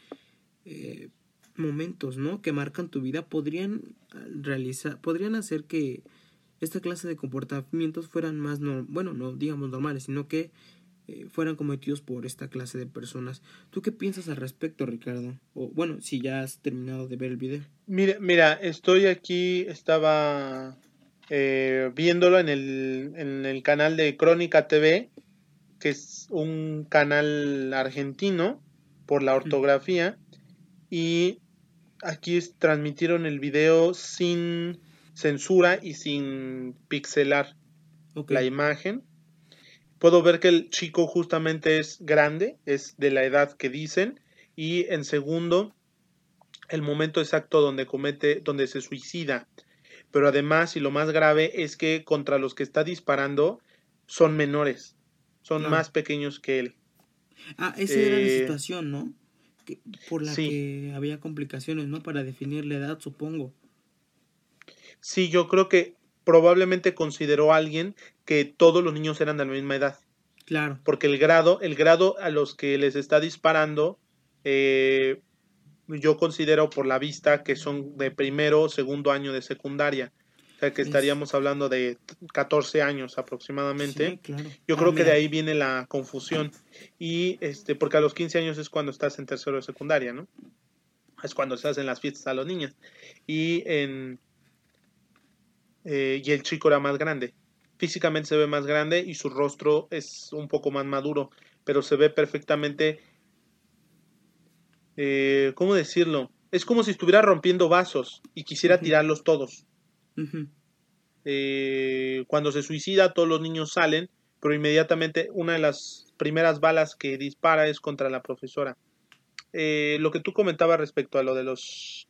eh, momentos, ¿no? Que marcan tu vida podrían realizar, podrían hacer que esta clase de comportamientos fueran más, no, bueno, no digamos normales, sino que eh, fueran cometidos por esta clase de personas. ¿Tú qué piensas al respecto, Ricardo? O bueno, si ya has terminado de ver el video. Mira, mira estoy aquí, estaba eh, viéndolo en el, en el canal de Crónica TV, que es un canal argentino por la ortografía, y aquí transmitieron el video sin censura y sin pixelar la imagen Puedo ver que el chico justamente es grande, es de la edad que dicen. Y en segundo, el momento exacto donde comete, donde se suicida. Pero además, y lo más grave, es que contra los que está disparando son menores, son más pequeños que él. Ah, esa era la eh, situación, ¿no? Por la que había complicaciones, ¿no? Para definir la edad, supongo. Sí, yo creo que probablemente consideró a alguien que todos los niños eran de la misma edad. Claro. Porque el grado, el grado a los que les está disparando, eh, yo considero por la vista que son de primero o segundo año de secundaria. Sea que estaríamos hablando de 14 años aproximadamente. Yo creo ah, que de ahí viene la confusión. Y este, porque a los 15 años es cuando estás en tercero de secundaria, ¿no? Es cuando estás en las fiestas a los niños. Y en eh, y el chico era más grande. Físicamente se ve más grande y su rostro es un poco más maduro, pero se ve perfectamente... Eh, ¿Cómo decirlo? Es como si estuviera rompiendo vasos y quisiera tirarlos todos. Eh, cuando se suicida todos los niños salen, pero inmediatamente una de las primeras balas que dispara es contra la profesora. lo que tú comentabas respecto a lo de los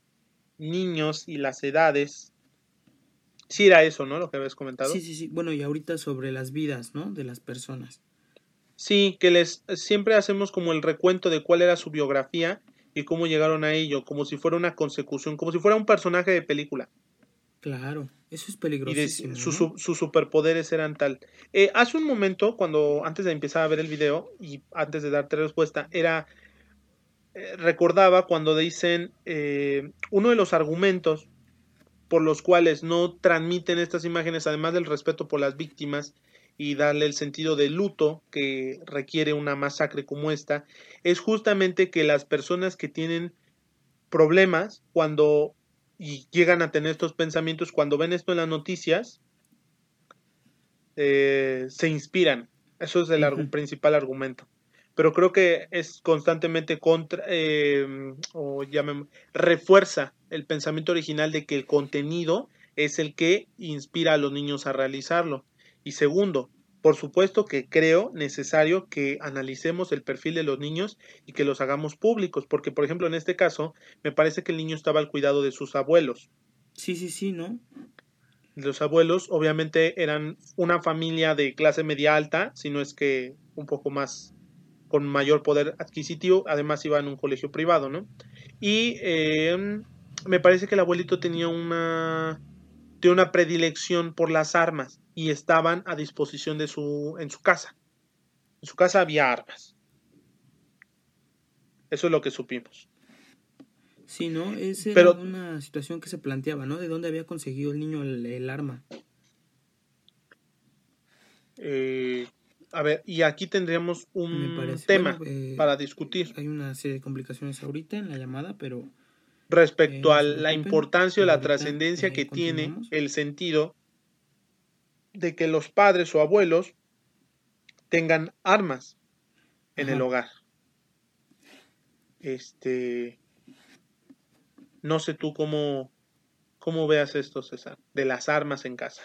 niños y las edades, Sí era eso, ¿no? Lo que habías comentado. Sí, sí, sí. Bueno, y ahorita sobre las vidas, ¿no? De las personas. Sí, que les siempre hacemos como el recuento de cuál era su biografía y cómo llegaron a ello, como si fuera una consecución, como si fuera un personaje de película. Claro, eso es peligroso. Y sus superpoderes eran tal. Eh, hace un momento, cuando antes de empezar a ver el video y antes de darte respuesta, era eh, recordaba cuando dicen eh, uno de los argumentos por los cuales no transmiten estas imágenes, además del respeto por las víctimas y darle el sentido de luto que requiere una masacre como esta, es justamente que las personas que tienen problemas cuando y llegan a tener estos pensamientos, cuando ven esto en las noticias, eh, se inspiran. Eso es el principal argumento pero creo que es constantemente contra, eh, o llame, refuerza el pensamiento original de que el contenido es el que inspira a los niños a realizarlo. Y segundo, por supuesto que creo necesario que analicemos el perfil de los niños y que los hagamos públicos, porque por ejemplo en este caso me parece que el niño estaba al cuidado de sus abuelos. Sí, sí, sí, ¿no? Los abuelos obviamente eran una familia de clase media alta, si no es que un poco más con mayor poder adquisitivo, además iba en un colegio privado, ¿no? Y em, me parece que el abuelito tenía una, una predilección por las armas y estaban a disposición de su, en su casa. En su casa había armas. Eso es lo que supimos. Sí, ¿no? Esa era una situación que se planteaba, ¿no? ¿De dónde había conseguido el niño el, arma? Eh, a ver, y aquí tendríamos un tema eh, para discutir. Hay una serie de complicaciones ahorita en la llamada, pero... Respecto a la importancia o la trascendencia que tiene el sentido de que los padres o abuelos tengan armas en el hogar. Este, no sé tú cómo, cómo veas esto, César, de las armas en casa.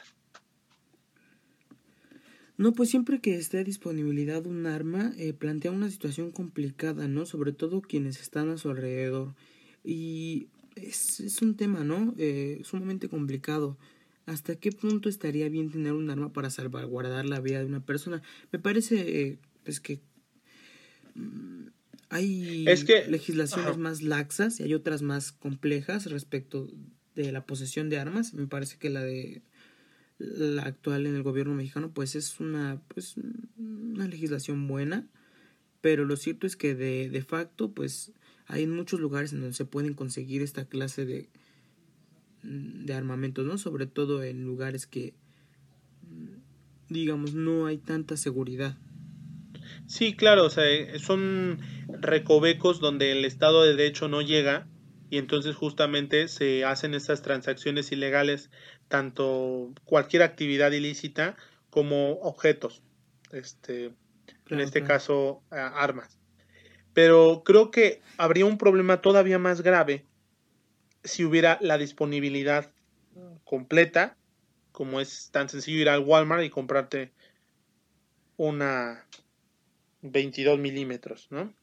No, pues siempre que esté a disponibilidad un arma, eh, plantea una situación complicada, ¿no? Sobre todo quienes están a su alrededor. Y es, es un tema, ¿no? Eh, sumamente complicado. ¿Hasta qué punto estaría bien tener un arma para salvaguardar la vida de una persona? Me parece, eh, pues que mm, hay legislaciones más laxas y hay otras más complejas respecto de la posesión de armas. Me parece que la de la actual en el gobierno mexicano pues es una pues una legislación buena pero lo cierto es que de, de facto pues hay muchos lugares en donde se pueden conseguir esta clase de de armamentos no sobre todo en lugares que digamos no hay tanta seguridad. Sí claro o sea son recovecos donde el estado de derecho no llega y entonces justamente se hacen estas transacciones ilegales, tanto cualquier actividad ilícita como objetos, este, en este caso armas. Pero creo que habría un problema todavía más grave si hubiera la disponibilidad completa, como es tan sencillo ir al Walmart y comprarte una 22 milímetros, ¿no?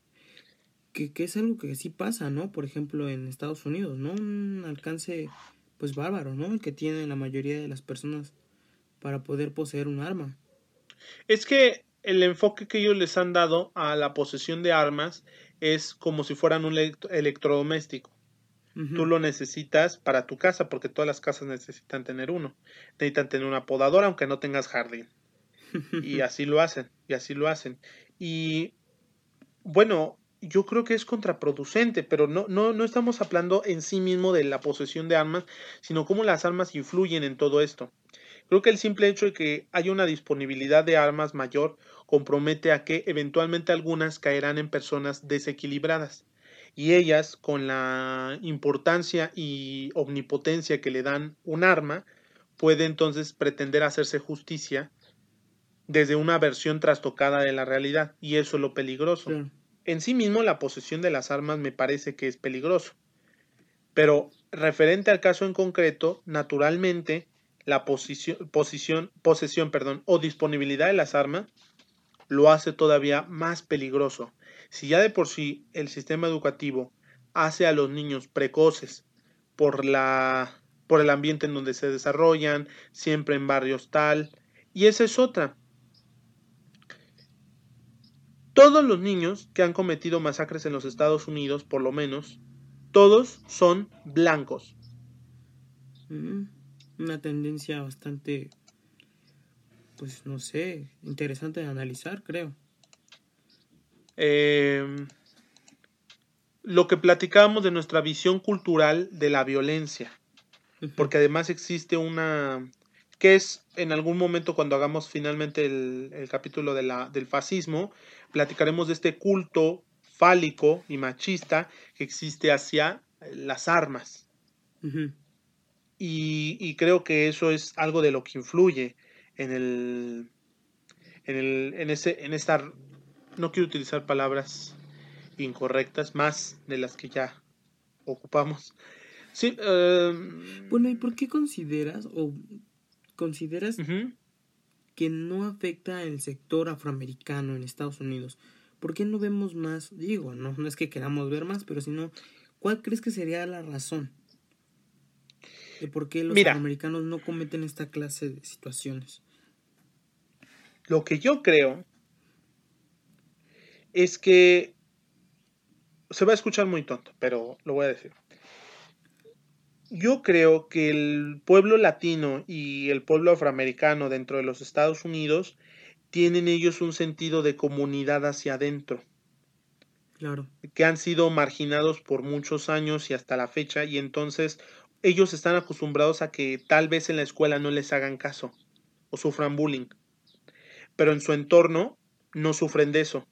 que, es algo que sí pasa, ¿no? Por ejemplo, en Estados Unidos, ¿no? Un alcance, pues bárbaro, ¿no? El que tienen la mayoría de las personas para poder poseer un arma. Es que el enfoque que ellos les han dado a la posesión de armas es como si fueran un electrodoméstico. Tú lo necesitas para tu casa, porque todas las casas necesitan tener uno. Necesitan tener una podadora, aunque no tengas jardín. y así lo hacen, y así lo hacen. Y bueno, yo creo que es contraproducente, pero no, no, no estamos hablando en sí mismo de la posesión de armas, sino cómo las armas influyen en todo esto. Creo que el simple hecho de que haya una disponibilidad de armas mayor compromete a que eventualmente algunas caerán en personas desequilibradas y ellas, con la importancia y omnipotencia que le dan un arma, puede entonces pretender hacerse justicia desde una versión trastocada de la realidad y eso es lo peligroso. En sí mismo la posesión de las armas me parece que es peligroso. Pero referente al caso en concreto, naturalmente la posición, posesión perdón, o disponibilidad de las armas lo hace todavía más peligroso. Si ya de por sí el sistema educativo hace a los niños precoces por la por el ambiente en donde se desarrollan, siempre en barrios tal, y esa es otra. Todos los niños que han cometido masacres en los Estados Unidos, por lo menos, todos son blancos. Mm, una tendencia bastante, pues no sé, interesante de analizar, creo. Em, lo que platicábamos de nuestra visión cultural de la violencia, porque además existe una, que es en algún momento cuando hagamos finalmente el, capítulo de la, del fascismo, platicaremos de este culto fálico y machista que existe hacia las armas. Y, creo que eso es algo de lo que influye en el, en el, en ese, en esta, no quiero utilizar palabras incorrectas, más de las que ya ocupamos. Sí, em, bueno, ¿y por qué consideras o consideras que no afecta el sector afroamericano en Estados Unidos? ¿Por qué no vemos más? Digo, no, no es que queramos ver más, pero sino, ¿cuál crees que sería la razón de por qué los afroamericanos no cometen esta clase de situaciones? Lo que yo creo es que se va a escuchar muy tonto, pero lo voy a decir. Yo creo que el pueblo latino y el pueblo afroamericano dentro de los Estados Unidos tienen ellos un sentido de comunidad hacia adentro. Claro. Que han sido marginados por muchos años y hasta la fecha y entonces ellos están acostumbrados a que tal vez en la escuela no les hagan caso o sufran bullying. pero en su entorno no sufren de eso.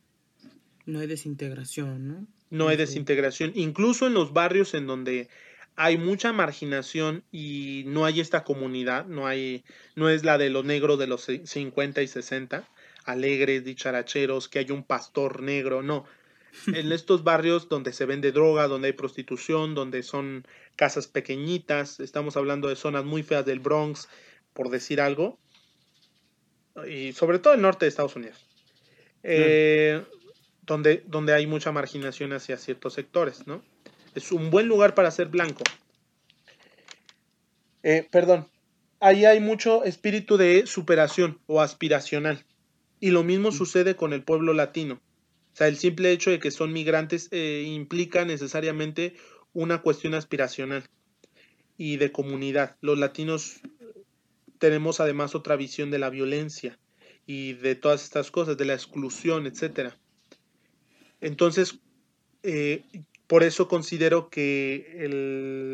No hay desintegración, ¿no? No hay desintegración. Incluso en los barrios en donde hay mucha marginación y no hay esta comunidad, no hay, no es la de los negros de los 50 y 60, alegres, dicharacheros, que hay un pastor negro, no. En estos barrios donde se vende droga, donde hay prostitución, donde son casas pequeñitas, estamos hablando de zonas muy feas del Bronx, por decir algo, y sobre todo el norte de Estados Unidos, eh, donde, donde hay mucha marginación hacia ciertos sectores, ¿no? Es un buen lugar para ser blanco. Eh, perdón, ahí hay mucho espíritu de superación o aspiracional. Y lo mismo mm. sucede con el pueblo latino. O sea, el simple hecho de que son migrantes eh, implica necesariamente una cuestión aspiracional y de comunidad. Los latinos tenemos además otra visión de la violencia y de todas estas cosas, de la exclusión, etc. Entonces, eh, por eso considero que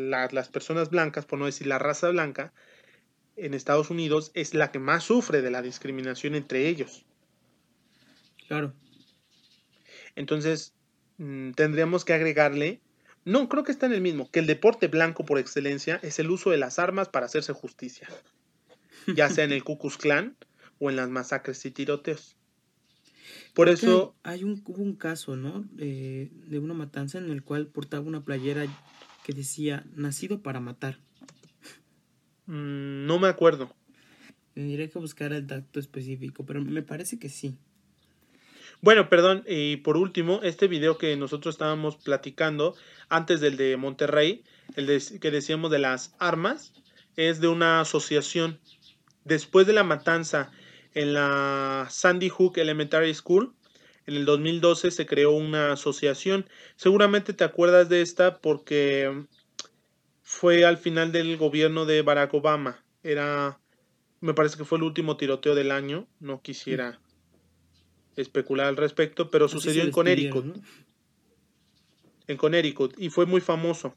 las personas blancas, por no decir la raza blanca, en Estados Unidos es la que más sufre de la discriminación entre ellos. Claro. Entonces, mm, tendríamos que agregarle, no, creo que está en el mismo, que el deporte blanco por excelencia es el uso de las armas para hacerse justicia, ya sea en el Ku Klux Klan o en las masacres y tiroteos. Por eso... Hay un, hubo un caso, ¿no? de una matanza en el cual portaba una playera que decía, nacido para matar. Mm, no me acuerdo. Tendría que buscar el dato específico, pero me parece que sí. Bueno, perdón, y por último, este video que nosotros estábamos platicando antes del de Monterrey, el que decíamos de las armas, es de una asociación. Después de la matanza en la Sandy Hook Elementary School. En el 2012 se creó una asociación. Seguramente te acuerdas de esta porque fue al final del gobierno de Barack Obama. Era, me parece que fue el último tiroteo del año. No quisiera especular al respecto, pero sucedió en Connecticut. En Connecticut. Y fue muy famoso.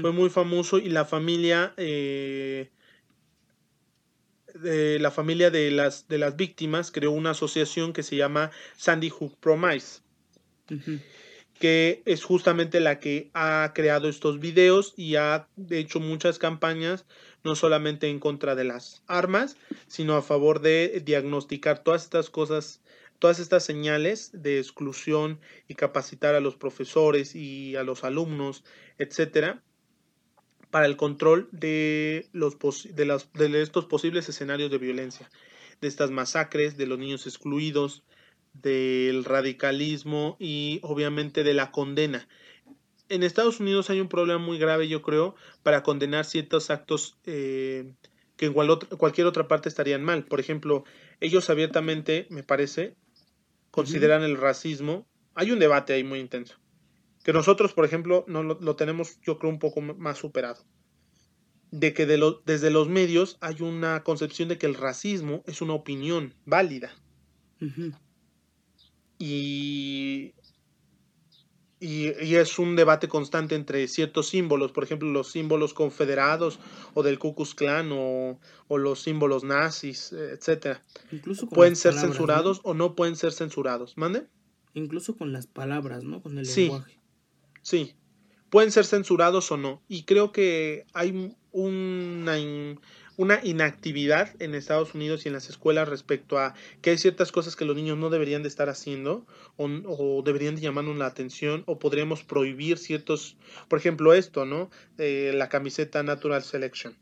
Fue muy famoso y la familia eh, de la familia de las, de las víctimas creó una asociación que se llama Sandy Hook Promise, que es justamente la que ha creado estos videos y ha hecho muchas campañas, no solamente en contra de las armas, sino a favor de diagnosticar todas estas cosas, todas estas señales de exclusión y capacitar a los profesores y a los alumnos, etcétera, para el control de, los de, las, de estos posibles escenarios de violencia, de estas masacres, de los niños excluidos, del radicalismo y obviamente de la condena. En Estados Unidos hay un problema muy grave, yo creo, para condenar ciertos actos eh, que en cualquier otra parte estarían mal. Por ejemplo, ellos abiertamente, me parece, consideran el racismo. Hay un debate ahí muy intenso que nosotros, por ejemplo, no lo, tenemos, yo creo, un poco más superado. De que de lo, desde los medios hay una concepción de que el racismo es una opinión válida. y, y, es un debate constante entre ciertos símbolos, por ejemplo, los símbolos confederados o del Ku Klux Klan o, los símbolos nazis, etc. Incluso pueden ser censurados o no pueden ser censurados. ¿Mande? Incluso con las palabras, ¿no? Con el lenguaje. Sí, pueden ser censurados o no. Y creo que hay una, una inactividad en Estados Unidos y en las escuelas respecto a que hay ciertas cosas que los niños no deberían de estar haciendo o, deberían de llamarnos la atención o podríamos prohibir ciertos, por ejemplo esto, ¿no? Eh, la camiseta Natural Selection.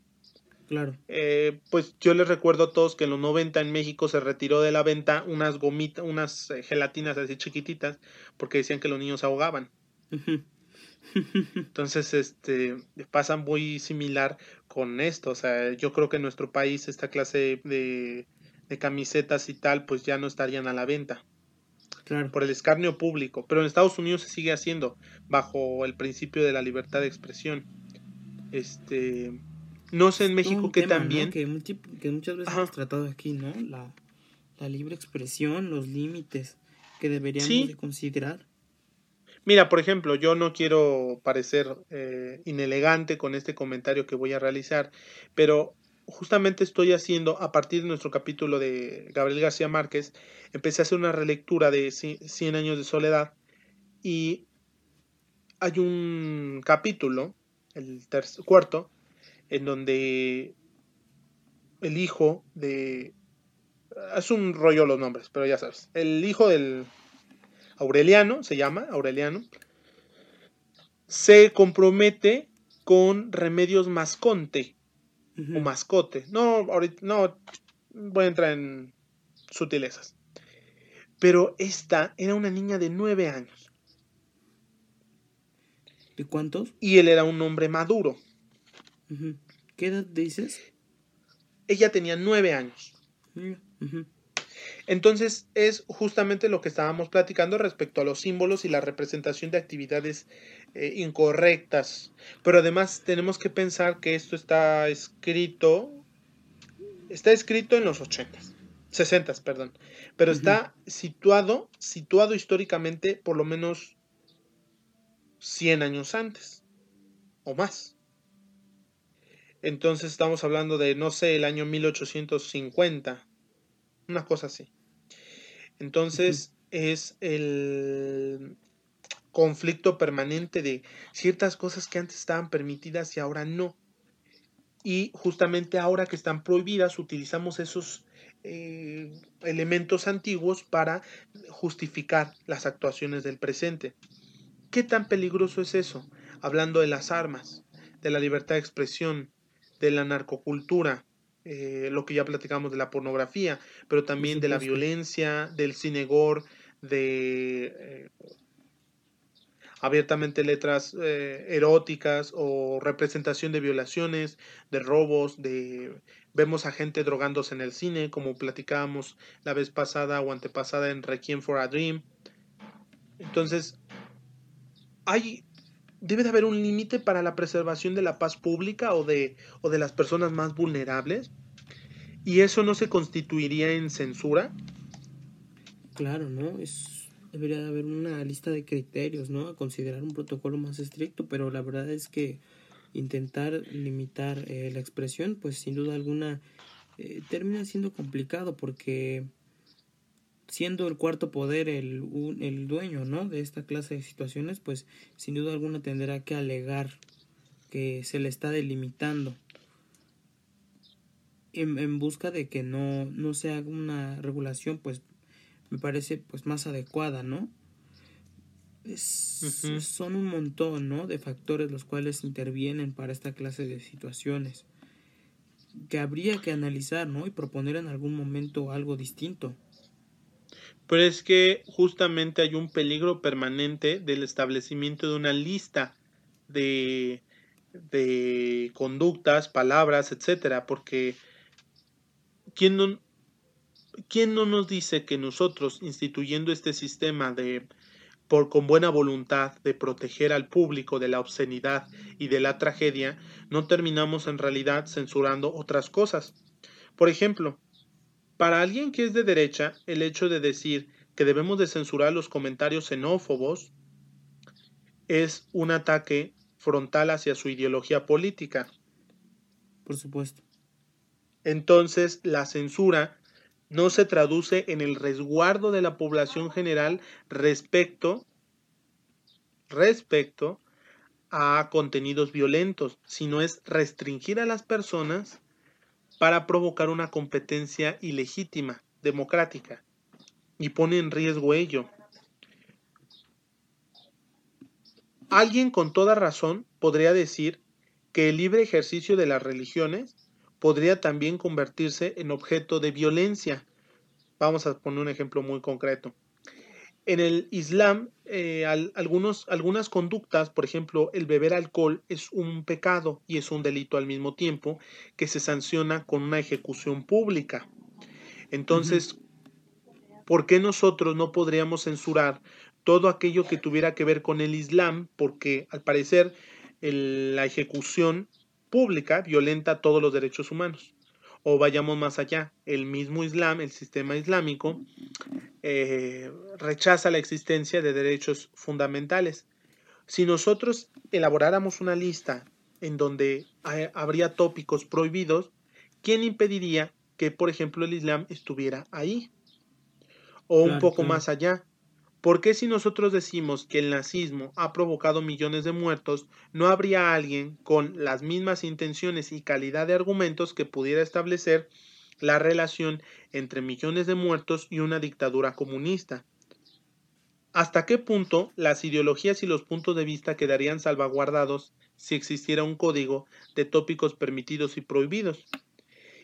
Claro. Eh, pues yo les recuerdo a todos que en los 90 en México se retiró de la venta unas gomitas, unas eh, gelatinas así chiquititas porque decían que los niños ahogaban. Entonces, este, pasa muy similar con esto. O sea, yo creo que en nuestro país esta clase de, de camisetas y tal, pues ya no estarían a la venta. Claro. Por el escarnio público. Pero en Estados Unidos se sigue haciendo bajo el principio de la libertad de expresión. Este. No sé en México que también. Que, muchas veces hemos tratado aquí, ¿no? La, libre expresión, los límites que deberíamos de considerar. Mira, por ejemplo, yo no quiero parecer eh, inelegante con este comentario que voy a realizar, pero justamente estoy haciendo, a partir de nuestro capítulo de Gabriel García Márquez, empecé a hacer una relectura de Cien años de soledad y hay un capítulo, el cuarto, en donde el hijo de... Es un rollo los nombres, pero ya sabes. El hijo del Aureliano, se llama Aureliano, se compromete con Remedios Masconte o Mascote. No, ahorita no voy a entrar en sutilezas. Pero esta era una niña de nueve años. ¿De cuántos? Y él era un hombre maduro. ¿Qué edad dices? Ella tenía nueve años. Entonces es justamente lo que estábamos platicando respecto a los símbolos y la representación de actividades eh, incorrectas. Pero además tenemos que pensar que esto está escrito, está escrito en los 80, 60, perdón, pero está situado, situado históricamente por lo menos 100 años antes o más. Entonces estamos hablando de, no sé, el año 1850, una cosa así. Entonces es el conflicto permanente de ciertas cosas que antes estaban permitidas y ahora no. Y justamente ahora que están prohibidas utilizamos esos eh, elementos antiguos para justificar las actuaciones del presente. ¿Qué tan peligroso es eso? Hablando de las armas, de la libertad de expresión, de la narcocultura, eh, lo que ya platicamos de la pornografía, pero también de la violencia, del cinegor, de eh, abiertamente letras eh, eróticas o representación de violaciones, de robos, de vemos a gente drogándose en el cine, como platicábamos la vez pasada o antepasada en Requiem for a Dream. Entonces, hay debe de haber un límite para la preservación de la paz pública o de, o de las personas más vulnerables. ¿Y eso no se constituiría en censura? Claro, ¿no? Es, debería de haber una lista de criterios, ¿no? A considerar un protocolo más estricto, pero la verdad es que intentar limitar eh, la expresión, pues sin duda alguna eh, termina siendo complicado porque siendo el cuarto poder el, el dueño ¿no? de esta clase de situaciones, pues sin duda alguna tendrá que alegar que se le está delimitando en, en busca de que no, no se haga una regulación pues me parece pues más adecuada, ¿no? Son un montón, ¿no? De factores los cuales intervienen para esta clase de situaciones que habría que analizar, ¿no? Y proponer en algún momento algo distinto. Pero es que justamente hay un peligro permanente del establecimiento de una lista de, de conductas, palabras, etcétera, porque ¿quién no, ¿quién no nos dice que nosotros, instituyendo este sistema de por con buena voluntad de proteger al público de la obscenidad y de la tragedia, no terminamos en realidad censurando otras cosas. Por ejemplo, para alguien que es de derecha, el hecho de decir que debemos de censurar los comentarios xenófobos es un ataque frontal hacia su ideología política. Por supuesto. Entonces, la censura no se traduce en el resguardo de la población general respecto respecto a contenidos violentos, sino es restringir a las personas para provocar una competencia ilegítima, democrática, y pone en riesgo ello. Alguien con toda razón podría decir que el libre ejercicio de las religiones podría también convertirse en objeto de violencia. Vamos a poner un ejemplo muy concreto. En el Islam, eh, algunos, algunas conductas, por ejemplo, el beber alcohol es un pecado y es un delito al mismo tiempo que se sanciona con una ejecución pública. Entonces, ¿por qué nosotros no podríamos censurar todo aquello que tuviera que ver con el Islam? Porque al parecer la ejecución pública violenta todos los derechos humanos o vayamos más allá, el mismo Islam, el sistema islámico, eh, rechaza la existencia de derechos fundamentales. Si nosotros elaboráramos una lista en donde habría tópicos prohibidos, ¿quién impediría que, por ejemplo, el Islam estuviera ahí? O un poco más allá. ¿Por qué si nosotros decimos que el nazismo ha provocado millones de muertos, no habría alguien con las mismas intenciones y calidad de argumentos que pudiera establecer la relación entre millones de muertos y una dictadura comunista? ¿Hasta qué punto las ideologías y los puntos de vista quedarían salvaguardados si existiera un código de tópicos permitidos y prohibidos?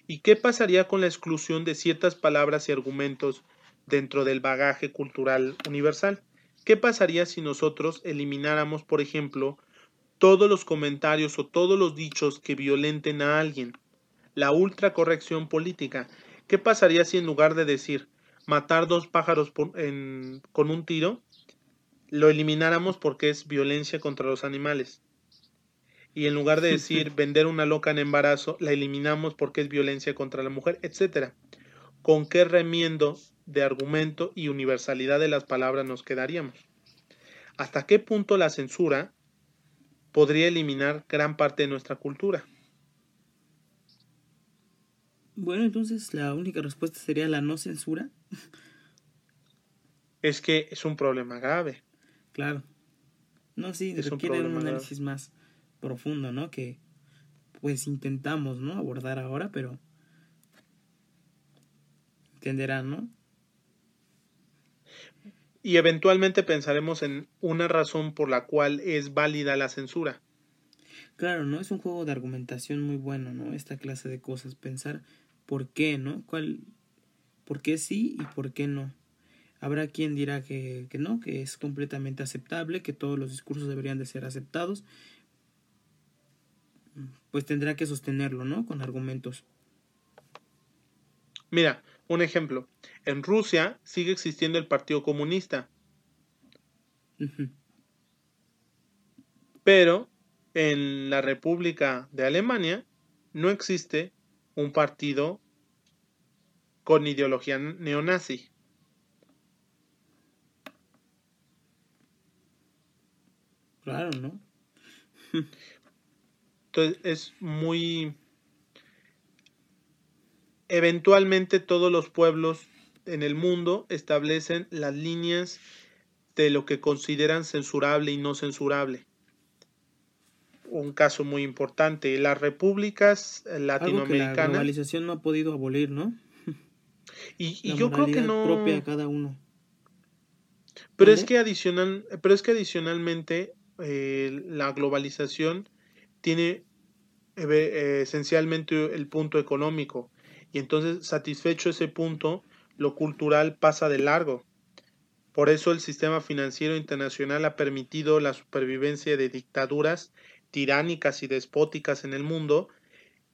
¿Y qué pasaría con la exclusión de ciertas palabras y argumentos dentro del bagaje cultural universal? ¿Qué pasaría si nosotros elimináramos, por ejemplo, todos los comentarios o todos los dichos que violenten a alguien? La ultracorrección política. ¿Qué pasaría si en lugar de decir matar dos pájaros con un tiro, lo elimináramos porque es violencia contra los animales? y en lugar de decir vender una loca en embarazo, la eliminamos porque es violencia contra la mujer, etcétera. ¿Con qué remiendo de argumento y universalidad de las palabras nos quedaríamos? ¿Hasta qué punto la censura podría eliminar gran parte de nuestra cultura? Bueno, entonces la única respuesta sería la no censura. Es que es un problema grave. Claro. No, sí, requiere un, un análisis más profundo, ¿no? Que pues intentamos, ¿no? Abordar ahora, pero entenderán, ¿no? Y eventualmente pensaremos en una razón por la cual es válida la censura. Claro, ¿no? Es un juego de argumentación muy bueno, ¿no? Esta clase de cosas, pensar por qué, ¿no? ¿Cuál, por qué sí y por qué no? Habrá quien dirá que, que no, que es completamente aceptable, que todos los discursos deberían de ser aceptados, pues tendrá que sostenerlo, ¿no? Con argumentos. Mira, un ejemplo. En Rusia sigue existiendo el Partido Comunista. Pero en la República de Alemania no existe un partido con ideología neonazi. Claro, ¿no? Entonces es muy... Eventualmente todos los pueblos en el mundo establecen las líneas de lo que consideran censurable y no censurable. Un caso muy importante, las repúblicas latinoamericanas. la globalización no ha podido abolir, ¿no? Y, yo creo que no. propia a cada uno. Pero es que adicional, pero es que adicionalmente eh, la globalización tiene eh, esencialmente el punto económico y entonces satisfecho ese punto, lo cultural pasa de largo. Por eso el sistema financiero internacional ha permitido la supervivencia de dictaduras tiránicas y despóticas en el mundo,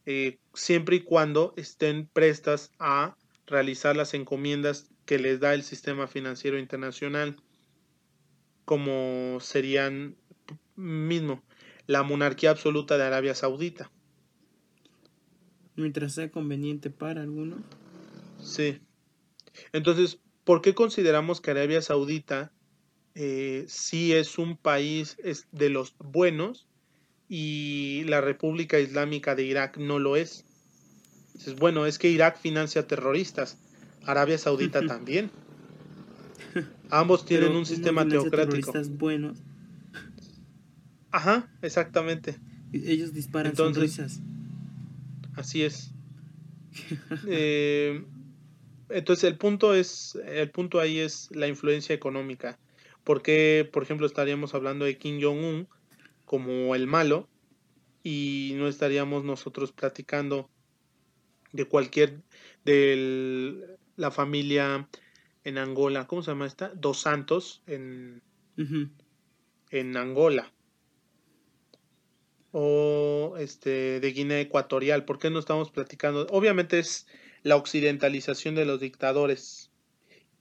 eh, siempre y cuando estén prestas a realizar las encomiendas que les da el sistema financiero internacional, como serían mismo la monarquía absoluta de Arabia Saudita. Mientras sea conveniente para algunos. Sí. Entonces, ¿por qué consideramos que Arabia Saudita eh, sí es un país de los buenos y la República Islámica de Irak no lo es? Dices, bueno, es que Irak financia terroristas, Arabia Saudita también. Ambos tienen un sistema teocrático. buenos Ajá, exactamente. Ellos disparan sonrisas. Así es. Eh, entonces el punto es, el punto ahí es la influencia económica. Porque, por ejemplo, estaríamos hablando de Kim Jong-un como el malo y no estaríamos nosotros platicando de cualquier de la familia en Angola, ¿cómo se llama esta? Dos Santos en, en Angola o este de Guinea Ecuatorial. ¿Por qué no estamos platicando? Obviamente es la occidentalización de los dictadores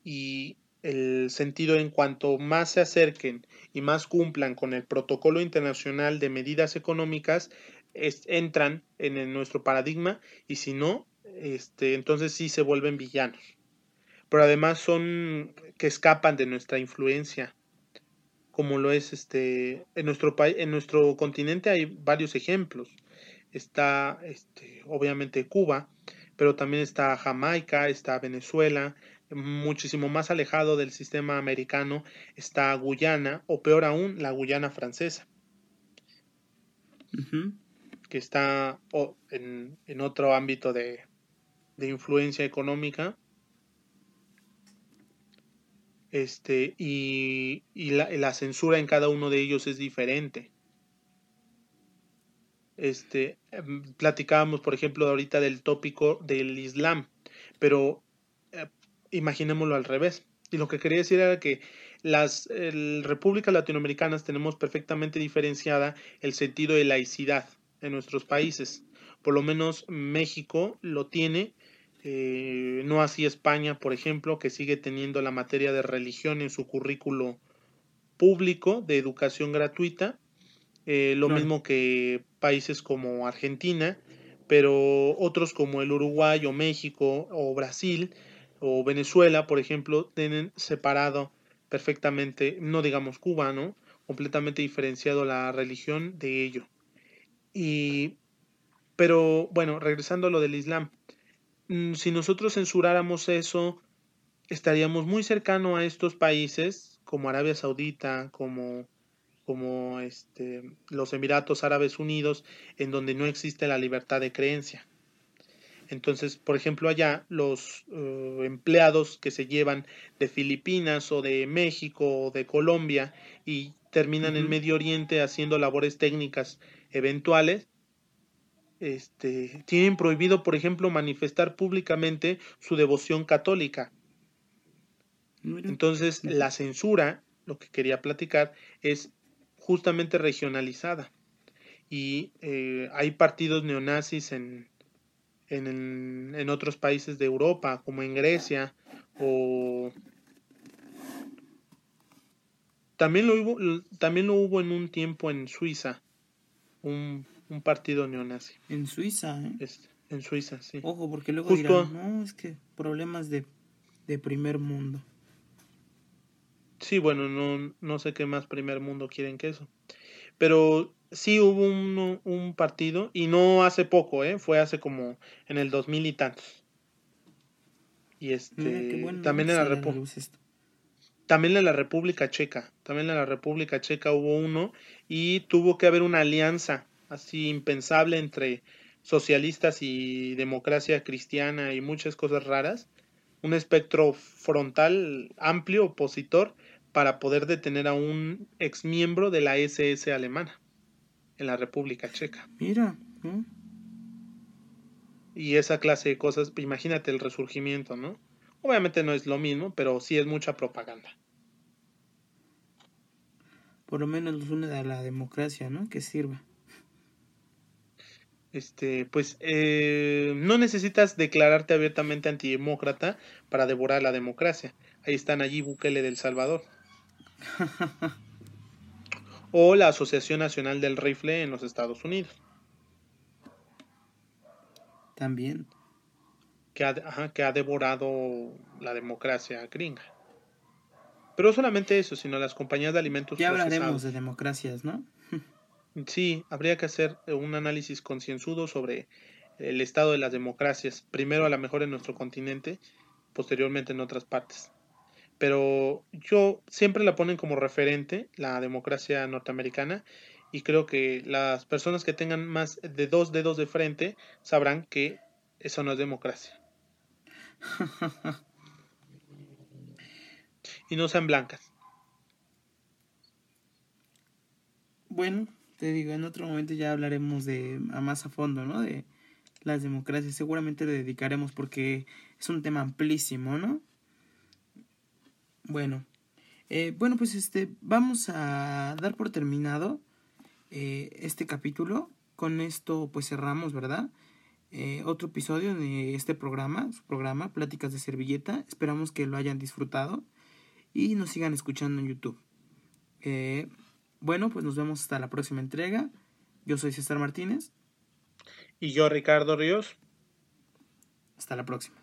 y el sentido en cuanto más se acerquen y más cumplan con el protocolo internacional de medidas económicas entran en, nuestro paradigma y si no este entonces sí se vuelven villanos pero además son que escapan de nuestra influencia como lo es este en nuestro país en nuestro continente hay varios ejemplos está este, obviamente Cuba, pero también está Jamaica, está Venezuela, muchísimo más alejado del sistema americano está Guyana, o peor aún, la Guyana francesa, que está en, otro ámbito de, influencia económica. Este, y, la, la, censura en cada uno de ellos es diferente. Este, em, platicábamos, por ejemplo, ahorita del tópico del Islam, pero imaginémoslo al revés. Y lo que quería decir era que las repúblicas latinoamericanas tenemos perfectamente diferenciada el sentido de laicidad en nuestros países. Por lo menos México lo tiene, eh, no así España, por ejemplo, que sigue teniendo la materia de religión en su currículo público de educación gratuita. Eh, lo mismo que países como Argentina, pero otros como el Uruguay o México o Brasil o Venezuela, por ejemplo, tienen separado perfectamente, no digamos Cuba, ¿no? Completamente diferenciado la religión de ello. Y, pero bueno, regresando a lo del Islam, si nosotros censuráramos eso, estaríamos muy cercano a estos países como Arabia Saudita, como, como este, los Emiratos Árabes Unidos, en donde no existe la libertad de creencia. Entonces, por ejemplo, allá los eh, empleados que se llevan de Filipinas o de México o de Colombia y terminan en Medio Oriente haciendo labores técnicas eventuales, este, tienen prohibido, por ejemplo, manifestar públicamente su devoción católica. Entonces, la censura, lo que quería platicar, es justamente regionalizada. Y eh, hay partidos neonazis en, en, en otros países de Europa, como en Grecia, o también lo hubo, también lo hubo en un tiempo en Suiza, un, un partido neonazi. En Suiza, ¿eh? en Suiza, sí. Ojo, porque luego dirán, no, es que problemas de, de primer mundo. Sí, bueno, no, no sé qué más primer mundo quieren que eso. Pero sí hubo un, un, partido, y no hace poco, ¿eh? fue hace como en el 2000 y tantos. Y este, también en la República. También en la República Checa, también en la República Checa hubo uno y tuvo que haber una alianza así impensable entre socialistas y democracia cristiana y muchas cosas raras, un espectro frontal amplio opositor para poder detener a un ex miembro de la SS alemana en la República Checa. Mira. Y esa clase de cosas, imagínate el resurgimiento, ¿no? Obviamente no es lo mismo, pero sí es mucha propaganda. Por lo menos nos une a la democracia, ¿no? Que sirva. Este, pues eh, no necesitas declararte abiertamente antidemócrata para devorar la democracia. Ahí están allí Bukele del Salvador. o la Asociación Nacional del Rifle en los Estados Unidos. También. Que ha, que ha devorado la democracia gringa. Pero no solamente eso, sino las compañías de alimentos. Ya hablaremos de democracias, ¿no? Sí, habría que hacer un análisis concienzudo sobre el estado de las democracias, primero a lo mejor en nuestro continente, posteriormente en otras partes pero yo siempre la ponen como referente la democracia norteamericana y creo que las personas que tengan más de dos dedos de frente sabrán que eso no es democracia. y no sean blancas. Bueno, te digo, en otro momento ya hablaremos de a más a fondo, ¿no? De las democracias. Seguramente le dedicaremos porque es un tema amplísimo, ¿no? Bueno, eh, bueno, pues este, vamos a dar por terminado eh, este capítulo. Con esto, pues cerramos, ¿verdad? Eh, otro episodio de este programa, su programa, Pláticas de Servilleta. Esperamos que lo hayan disfrutado y nos sigan escuchando en YouTube. Bueno, pues nos vemos hasta la próxima entrega. Yo soy César Martínez. Y yo, Ricardo Ríos. Hasta la próxima.